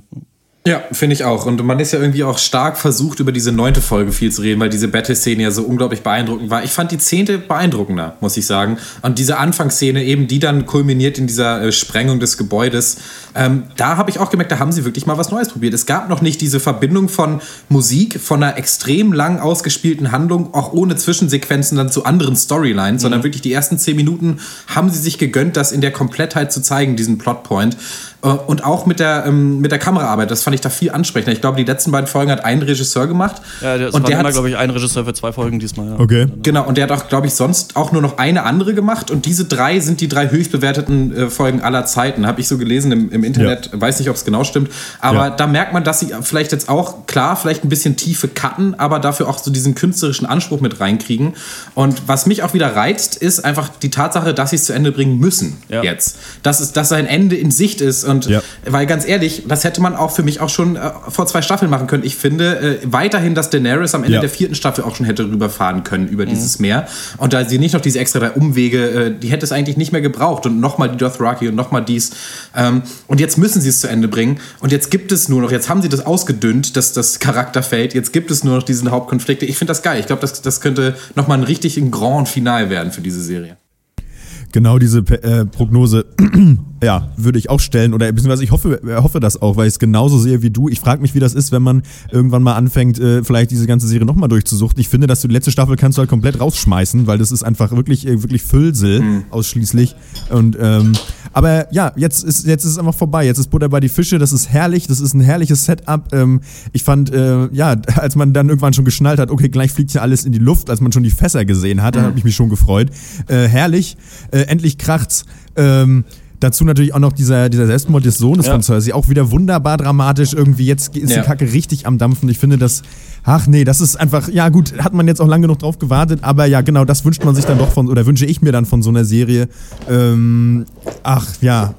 Ja, finde ich auch. Und man ist ja irgendwie auch stark versucht, über diese neunte Folge viel zu reden, weil diese Battle-Szene ja so unglaublich beeindruckend war. Ich fand die zehnte beeindruckender, muss ich sagen. Und diese Anfangsszene eben, die dann kulminiert in dieser äh, Sprengung des Gebäudes, ähm, da habe ich auch gemerkt, da haben sie wirklich mal was Neues probiert. Es gab noch nicht diese Verbindung von Musik, von einer extrem lang ausgespielten Handlung, auch ohne Zwischensequenzen dann zu anderen Storylines, sondern wirklich die ersten zehn Minuten haben sie sich gegönnt, das in der Komplettheit zu zeigen, diesen Plotpoint. Äh, Und auch mit der, ähm, mit der Kameraarbeit, das fand ich da viel ansprechender. Ich glaube, die letzten beiden Folgen hat ein Regisseur gemacht. Ja, das und war der immer, hat, glaube ich, ein Regisseur für zwei Folgen diesmal. Ja. Okay. Genau, und der hat auch, glaube ich, sonst auch nur noch eine andere gemacht. Und diese drei sind die drei höchst bewerteten äh, Folgen aller Zeiten. Habe ich so gelesen im, im Internet. Weiß nicht, ob es genau stimmt. Aber Ja. da merkt man, dass sie vielleicht jetzt auch, klar, vielleicht ein bisschen tiefe cutten, aber dafür auch so diesen künstlerischen Anspruch mit reinkriegen. Und was mich auch wieder reizt, ist einfach die Tatsache, dass sie es zu Ende bringen müssen Ja. jetzt. Dass, es, dass ein Ende in Sicht ist. Und Ja. weil ganz ehrlich, das hätte man auch für mich auch schon äh, vor zwei Staffeln machen können. Ich finde äh, weiterhin, dass Daenerys am Ende Ja. der vierten Staffel auch schon hätte rüberfahren können über dieses Meer. Und da sie nicht noch diese extra drei Umwege, äh, die hätte es eigentlich nicht mehr gebraucht. Und nochmal die Dothraki und nochmal dies. Ähm, und jetzt müssen sie es zu Ende bringen. Und jetzt gibt es nur noch, jetzt haben sie das ausgedünnt, das, das Charakterfeld. Jetzt gibt es nur noch diesen Hauptkonflikte. Ich finde das geil. Ich glaube, das, das könnte nochmal ein richtig ein Grand Final werden für diese Serie. Genau diese äh, Prognose, ja, würde ich auch stellen oder beziehungsweise ich hoffe, äh, hoffe das auch, weil ich es genauso sehe wie du. Ich frage mich, wie das ist, wenn man irgendwann mal anfängt, äh, vielleicht diese ganze Serie nochmal durchzusuchten. Ich finde, dass du die letzte Staffel kannst du halt komplett rausschmeißen, weil das ist einfach wirklich, äh, wirklich Füllsel ausschließlich. Und ähm, aber ja, jetzt ist jetzt ist es einfach vorbei. Jetzt ist Butter bei die Fische. Das ist herrlich. Das ist ein herrliches Setup. Ähm, ich fand, äh, ja, als man dann irgendwann schon geschnallt hat, okay, gleich fliegt hier alles in die Luft, als man schon die Fässer gesehen hat, da habe ich mich schon gefreut. Äh, herrlich. Äh, endlich kracht's. Ähm, Dazu natürlich auch noch dieser, dieser Selbstmord des Sohnes Ja. von Cersei. Auch wieder wunderbar dramatisch. Irgendwie jetzt ist Ja. die Kacke richtig am Dampfen. Ich finde das, ach nee, das ist einfach, ja gut, hat man jetzt auch lange genug drauf gewartet. Aber ja, genau, das wünscht man sich dann doch von, oder wünsche ich mir dann von so einer Serie. Ähm, ach ja,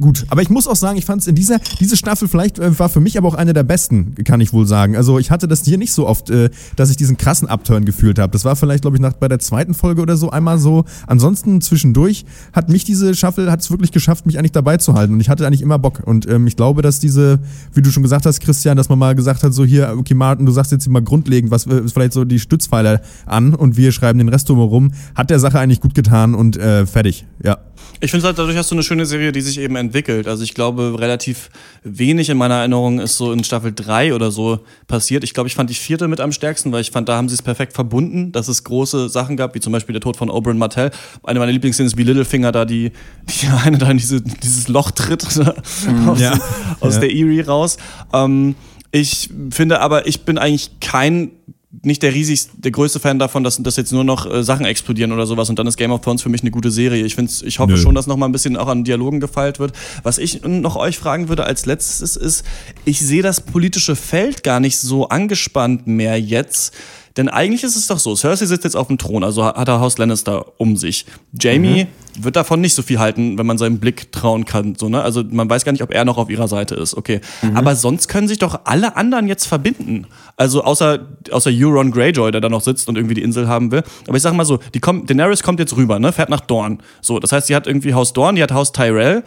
gut. Aber ich muss auch sagen, ich fand es in dieser, diese Staffel vielleicht äh, war für mich aber auch eine der besten, kann ich wohl sagen. Also ich hatte das hier nicht so oft, äh, dass ich diesen krassen Upturn gefühlt habe. Das war vielleicht, glaube ich, nach, bei der zweiten Folge oder so einmal so. Ansonsten zwischendurch hat mich diese Staffel, hat es wirklich geschafft, mich eigentlich dabei zu halten. Und ich hatte eigentlich immer Bock. Und ähm, ich glaube, dass diese, wie du schon gesagt hast, Christian, dass man mal gesagt hat, so hier, okay, Martin, du sagst jetzt mal grundlegend, was äh, ist vielleicht so die Stützpfeiler an und wir schreiben den Rest drumherum, hat der Sache eigentlich gut getan und äh, fertig. Ja. Ich finde halt, dadurch hast du eine schöne Serie, die sich eben entwickelt. Also ich glaube, relativ wenig in meiner Erinnerung ist so in Staffel 3 oder so passiert. Ich glaube, ich fand die vierte mit am stärksten, weil ich fand, da haben sie es perfekt verbunden, dass es große Sachen gab, wie zum Beispiel der Tod von Oberyn Martell. Eine meiner Lieblingsszenen ist, wie Littlefinger da die, die eine da in diese, dieses Loch tritt aus, Ja. aus Ja. der Erie raus. Ähm, ich finde aber, ich bin eigentlich kein nicht der riesigste, der größte Fan davon, dass, dass jetzt nur noch äh, Sachen explodieren oder sowas und dann ist Game of Thrones für mich eine gute Serie. Ich find's, ich hoffe Nö. schon, dass noch mal ein bisschen auch an Dialogen gefeilt wird. Was ich noch euch fragen würde als letztes ist, ich sehe das politische Feld gar nicht so angespannt mehr jetzt. Denn eigentlich ist es doch so, Cersei sitzt jetzt auf dem Thron, also hat er Haus Lannister um sich. Jamie wird davon nicht so viel halten, wenn man seinem Blick trauen kann. So, ne? Also man weiß gar nicht, ob er noch auf ihrer Seite ist. Okay. Aber sonst können sich doch alle anderen jetzt verbinden. Also außer, außer Euron Greyjoy, der da noch sitzt und irgendwie die Insel haben will. Aber ich sag mal so, die kommt, Daenerys kommt jetzt rüber, ne? fährt nach Dorn. So, das heißt, sie hat irgendwie Haus Dorn, die hat Haus Tyrell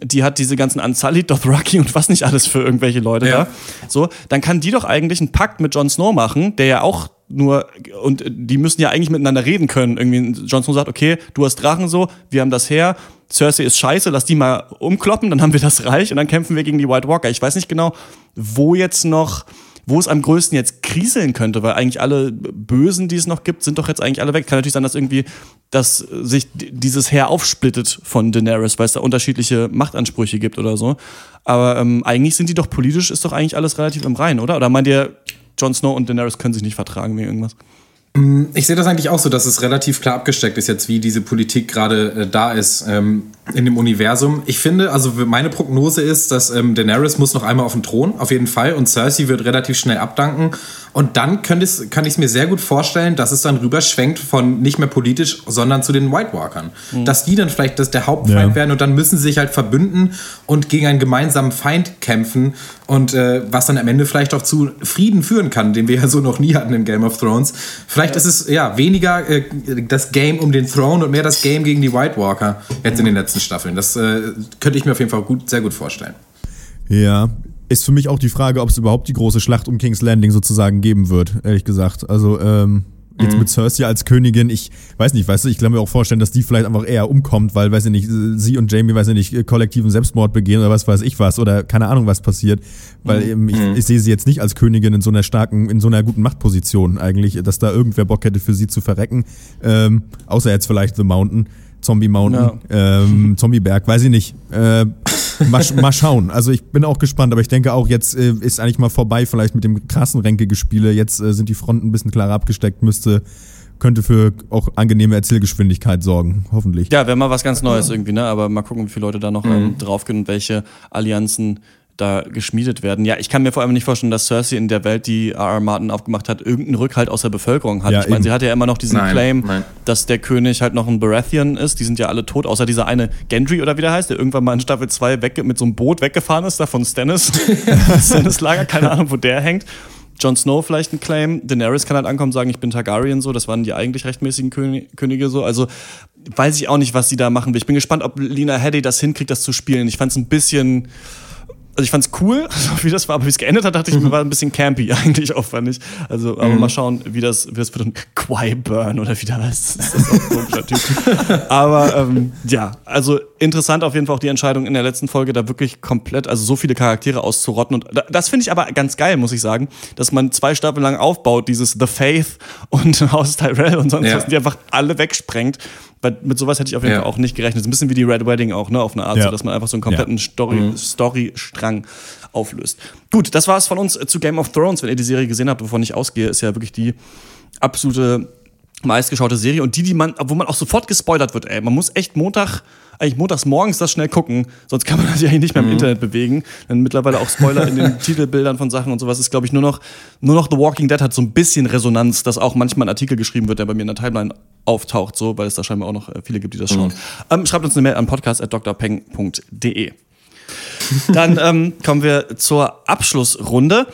die hat diese ganzen Unsullied, Dothraki und was nicht alles für irgendwelche Leute Ja. da. So, dann kann die doch eigentlich einen Pakt mit Jon Snow machen, der ja auch nur und die müssen ja eigentlich miteinander reden können. Irgendwie Jon Snow sagt, okay, du hast Drachen so, wir haben das her. Cersei ist scheiße, lass die mal umkloppen, dann haben wir das Reich und dann kämpfen wir gegen die White Walker. Ich weiß nicht genau, wo jetzt noch wo es am größten jetzt kriseln könnte, weil eigentlich alle Bösen, die es noch gibt, sind doch jetzt eigentlich alle weg. Kann natürlich sein, dass irgendwie, dass sich dieses Heer aufsplittet von Daenerys, weil es da unterschiedliche Machtansprüche gibt oder so. Aber ähm, eigentlich sind die doch politisch, ist doch eigentlich alles relativ im Reinen, oder? Oder meint ihr, Jon Snow und Daenerys können sich nicht vertragen wegen irgendwas? Ich sehe das eigentlich auch so, dass es relativ klar abgesteckt ist jetzt, wie diese Politik gerade äh, da ist ähm, in dem Universum. Ich finde, also meine Prognose ist, dass ähm, Daenerys muss noch einmal auf den Thron, auf jeden Fall, und Cersei wird relativ schnell abdanken. Und dann könnte es, kann ich es mir sehr gut vorstellen, dass es dann rüberschwenkt von nicht mehr politisch, sondern zu den White Walkern. Dass die dann vielleicht das der Hauptfeind Ja. werden und dann müssen sie sich halt verbünden und gegen einen gemeinsamen Feind kämpfen und äh, was dann am Ende vielleicht auch zu Frieden führen kann, den wir ja so noch nie hatten in Game of Thrones. Vielleicht ist es ja weniger äh, das Game um den Throne und mehr das Game gegen die White Walker jetzt in den letzten Staffeln. Das äh, könnte ich mir auf jeden Fall gut, sehr gut vorstellen. Ja, ist für mich auch die Frage, ob es überhaupt die große Schlacht um King's Landing sozusagen geben wird, ehrlich gesagt. Also, ähm, jetzt mit Cersei als Königin, ich weiß nicht, weißt du, ich kann mir auch vorstellen, dass die vielleicht einfach eher umkommt, weil, weiß ich nicht, sie und Jamie, weiß ich nicht, kollektiven Selbstmord begehen oder was weiß ich was oder keine Ahnung, was passiert. Weil ähm, ich, ich sehe sie jetzt nicht als Königin in so einer starken, in so einer guten Machtposition eigentlich, dass da irgendwer Bock hätte für sie zu verrecken. Ähm, außer jetzt vielleicht The Mountain, Zombie Mountain, ähm, Zombieberg, weiß ich nicht. Äh, Mal, mal schauen. Also ich bin auch gespannt, aber ich denke auch, jetzt äh, ist eigentlich mal vorbei, vielleicht mit dem krassen Ränkegespiele. Jetzt äh, sind die Fronten ein bisschen klarer abgesteckt, müsste könnte für auch angenehme Erzählgeschwindigkeit sorgen, hoffentlich. Ja, wäre mal was ganz Neues irgendwie, ne? Aber mal gucken, wie viele Leute da noch ähm, draufgehen und welche Allianzen da geschmiedet werden. Ja, ich kann mir vor allem nicht vorstellen, dass Cersei in der Welt, die R.R. Martin aufgemacht hat, irgendeinen Rückhalt aus der Bevölkerung hat. Ja, ich meine, sie hat ja immer noch diesen Nein, Claim, nein. dass der König halt noch ein Baratheon ist. Die sind ja alle tot, außer dieser eine Gendry oder wie der heißt, der irgendwann mal in Staffel 2 weg, mit so einem Boot weggefahren ist, da von Stannis. Stannis Lager, keine Ahnung, wo der hängt. Jon Snow vielleicht ein Claim. Daenerys kann halt ankommen und sagen, ich bin Targaryen so. Das waren die eigentlich rechtmäßigen König, Könige so. Also weiß ich auch nicht, was sie da machen will. Ich bin gespannt, ob Lena Headey das hinkriegt, das zu spielen. Ich fand es ein bisschen. Also ich fand's cool, so wie das war, aber wie es geendet hat, dachte ich mir, war ein bisschen campy eigentlich auch, fand ich. Also, aber mal schauen, wie das, wie das wird. Und Qui-Burn oder wie der heißt. Das ist auch ein komischer Typ. Aber ähm, ja, also interessant auf jeden Fall auch die Entscheidung in der letzten Folge, da wirklich komplett, also so viele Charaktere auszurotten. Und da- das finde ich aber ganz geil, muss ich sagen, dass man zwei Staffeln lang aufbaut, dieses The Faith und Haus Tyrell und sonst Ja. was, die einfach alle wegsprengt. Weil mit sowas hätte ich auf jeden Ja. Fall auch nicht gerechnet. Das ist ein bisschen wie die Red Wedding auch, ne, auf eine Art, Ja. so, dass man einfach so einen kompletten Ja. Story, Story-Strang auflöst. Gut, das war es von uns äh, zu Game of Thrones. Wenn ihr die Serie gesehen habt, wovon ich ausgehe, ist ja wirklich die absolute meistgeschaute Serie und die, die man, wo man auch sofort gespoilert wird, ey. Man muss echt Montag, eigentlich montags morgens das schnell gucken, sonst kann man sich eigentlich nicht mehr im Internet bewegen. Denn mittlerweile auch Spoiler in den Titelbildern von Sachen und sowas ist, glaube ich, nur noch, nur noch The Walking Dead hat so ein bisschen Resonanz, dass auch manchmal ein Artikel geschrieben wird, der bei mir in der Timeline auftaucht, so, weil es da scheinbar auch noch äh, viele gibt, die das schauen. Ähm, schreibt uns eine Mail an podcast.drpeng.de. Dann ähm, kommen wir zur Abschlussrunde.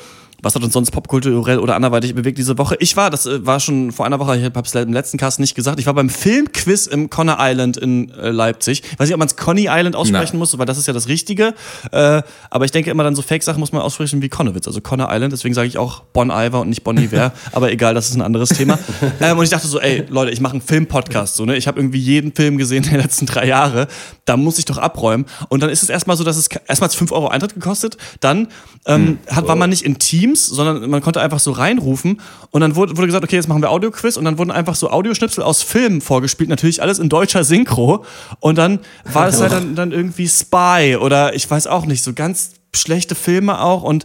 Was hat uns sonst popkulturell oder anderweitig bewegt diese Woche? Ich war, das äh, war schon vor einer Woche, ich habe es im letzten Cast nicht gesagt, ich war beim Filmquiz im Conner Island in äh, Leipzig. Ich weiß nicht, ob man es Conny Island aussprechen Na. muss, weil das ist ja das Richtige. Äh, aber ich denke immer dann so Fake-Sachen muss man aussprechen wie Connewitz, also Conner Island. Deswegen sage ich auch Bon Iver und nicht Bon Iver. aber egal, das ist ein anderes Thema. ähm, und ich dachte so, ey, Leute, ich mache einen Film-Podcast. So, ne? Ich habe irgendwie jeden Film gesehen in den letzten drei Jahre. Da muss ich doch abräumen. Und dann ist es erstmal so, dass es erstmal 5 Euro Eintritt gekostet. Dann ähm, hat, war man nicht in Teams, sondern man konnte einfach so reinrufen. Und dann wurde, wurde gesagt, okay, jetzt machen wir Audioquiz. Und dann wurden einfach so Audioschnipsel aus Filmen vorgespielt. Natürlich alles in deutscher Synchro. Und dann war es halt dann, dann irgendwie Spy oder ich weiß auch nicht, so ganz schlechte Filme auch. Und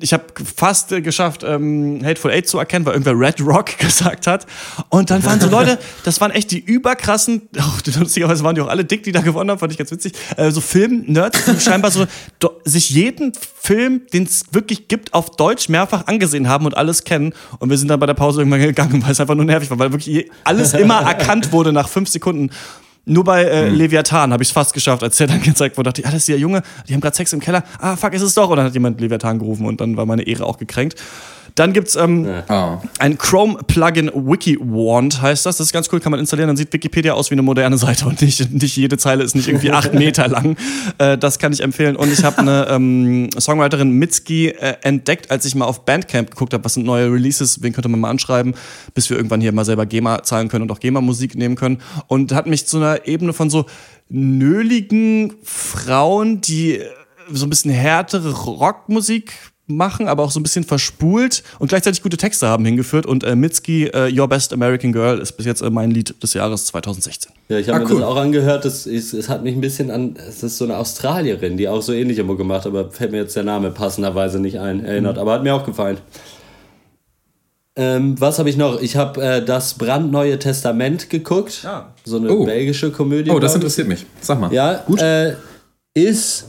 ich habe fast äh, geschafft, ähm, Hateful Eight zu erkennen, weil irgendwer Red Rock gesagt hat. Und dann waren so Leute, das waren echt die überkrassen, oh, lustigerweise waren die auch alle dick, die da gewonnen haben, fand ich ganz witzig, äh, so Film-Nerds, die scheinbar so do, sich jeden Film, den es wirklich gibt, auf Deutsch mehrfach angesehen haben und alles kennen. Und wir sind dann bei der Pause irgendwann gegangen, weil es einfach nur nervig war, weil wirklich alles immer erkannt wurde nach fünf Sekunden. Nur bei äh, Leviathan habe ich es fast geschafft, als der dann gezeigt wurde, dachte ich, ah, das ist der Junge, die haben gerade Sex im Keller. Ah, fuck, ist es doch. Und dann hat jemand Leviathan gerufen und dann war meine Ehre auch gekränkt. Dann gibt's ähm, Oh. ein Chrome-Plugin WikiWand heißt das. Das ist ganz cool, kann man installieren. Dann sieht Wikipedia aus wie eine moderne Seite und nicht, nicht jede Zeile ist nicht irgendwie acht Meter lang. Äh, das kann ich empfehlen. Und ich habe eine ähm, Songwriterin Mitski äh, entdeckt, als ich mal auf Bandcamp geguckt habe, was sind neue Releases, wen könnte man mal anschreiben, bis wir irgendwann hier mal selber GEMA zahlen können und auch GEMA-Musik nehmen können. Und hat mich zu einer Ebene von so nöligen Frauen, die äh, so ein bisschen härtere Rockmusik machen, aber auch so ein bisschen verspult und gleichzeitig gute Texte haben hingeführt. Und äh, Mitski, äh, Your Best American Girl, ist bis jetzt äh, mein Lied des Jahres 2016. Ja, ich habe Ah, mir cool. das auch angehört. Das ist, es hat mich ein bisschen an. Es ist so eine Australierin, die auch so ähnlich immer gemacht, hat, aber fällt mir jetzt der Name passenderweise nicht ein, erinnert. Mhm. Aber hat mir auch gefallen. Ähm, was habe ich noch? Ich habe äh, das brandneue Testament geguckt. Ja. So eine Oh. belgische Komödie. Oh, das ich. interessiert mich. Sag mal. Ja, Äh, ist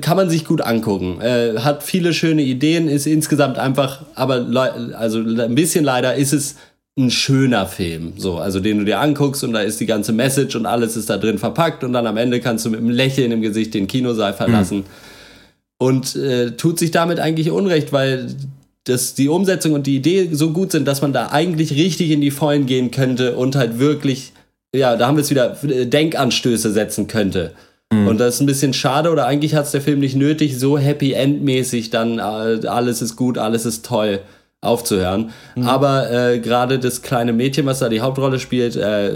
kann man sich gut angucken. Äh, hat viele schöne Ideen, ist insgesamt einfach, aber also ein bisschen leider ist es ein schöner Film, so, also den du dir anguckst und da ist die ganze Message und alles ist da drin verpackt und dann am Ende kannst du mit einem Lächeln im Gesicht den Kinosaal verlassen und äh, tut sich damit eigentlich Unrecht, weil dass die Umsetzung und die Idee so gut sind, dass man da eigentlich richtig in die Vollen gehen könnte und halt wirklich, ja, da haben wir es wieder, äh, Denkanstöße setzen könnte. Und das ist ein bisschen schade, oder eigentlich hat es der Film nicht nötig, so Happy End-mäßig dann äh, alles ist gut, alles ist toll aufzuhören. Aber äh, gerade das kleine Mädchen, was da die Hauptrolle spielt, äh,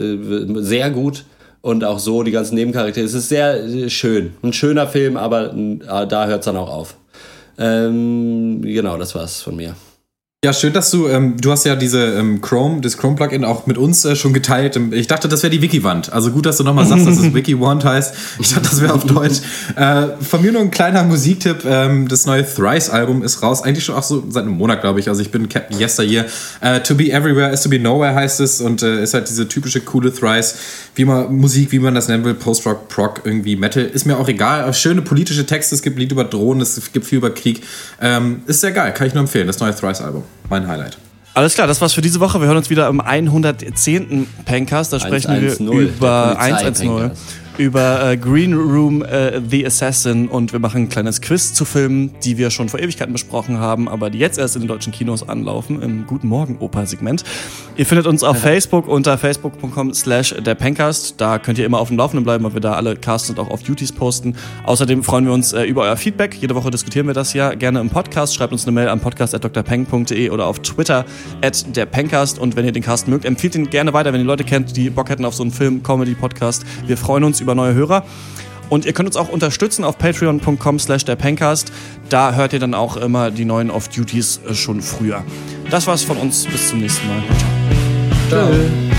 sehr gut. Und auch so die ganzen Nebencharaktere. Es ist sehr äh, schön. Ein schöner Film, aber äh, da hört es dann auch auf. Ähm, genau, das war's von mir. Ja, schön, dass du, ähm, du hast ja diese ähm, Chrome, das Chrome-Plugin auch mit uns äh, schon geteilt. Ich dachte, das wäre die Wiki-Wand. Also gut, dass du nochmal sagst, dass es Wiki-Wand heißt. Ich dachte, das wäre auf Deutsch. Äh, von mir nur ein kleiner Musiktipp. Ähm, das neue Thrice-Album ist raus. Eigentlich schon auch so seit einem Monat, glaube ich. Also ich bin Captain Yesteryear. Äh, to be everywhere is to be nowhere heißt es und äh, ist halt diese typische coole Thrice, wie man Musik, wie man das nennen will, Post-Rock, Prog, irgendwie Metal. Ist mir auch egal. Schöne politische Texte. Es gibt Lied über Drohnen, es gibt viel über Krieg. Ähm, ist sehr geil, kann ich nur empfehlen. Das neue Thrice-Album mein Highlight. Alles klar, das war's für diese Woche. Wir hören uns wieder im 110. Pencast. Da sprechen 110, wir über 110 über äh, Green Room äh, The Assassin und wir machen ein kleines Quiz zu Filmen, die wir schon vor Ewigkeiten besprochen haben, aber die jetzt erst in den deutschen Kinos anlaufen, im Guten Morgen Oper-Segment. Ihr findet uns auf Facebook unter facebook.com slash der Pencast. Da könnt ihr immer auf dem Laufenden bleiben, weil wir da alle Casts und auch auf Duties posten. Außerdem freuen wir uns äh, über euer Feedback. Jede Woche diskutieren wir das ja gerne im Podcast. Schreibt uns eine Mail an podcast.drpeng.de oder auf Twitter at der Pencast. Und wenn ihr den Cast mögt, empfiehlt ihn gerne weiter, wenn ihr Leute kennt, die Bock hätten auf so einen Film-Comedy-Podcast. Wir freuen uns über neue Hörer. Und ihr könnt uns auch unterstützen auf patreon.com slash der Pencast. Da hört ihr dann auch immer die neuen Off-Duties äh, schon früher. Das war's von uns. Bis zum nächsten Mal. Ciao. Ciao.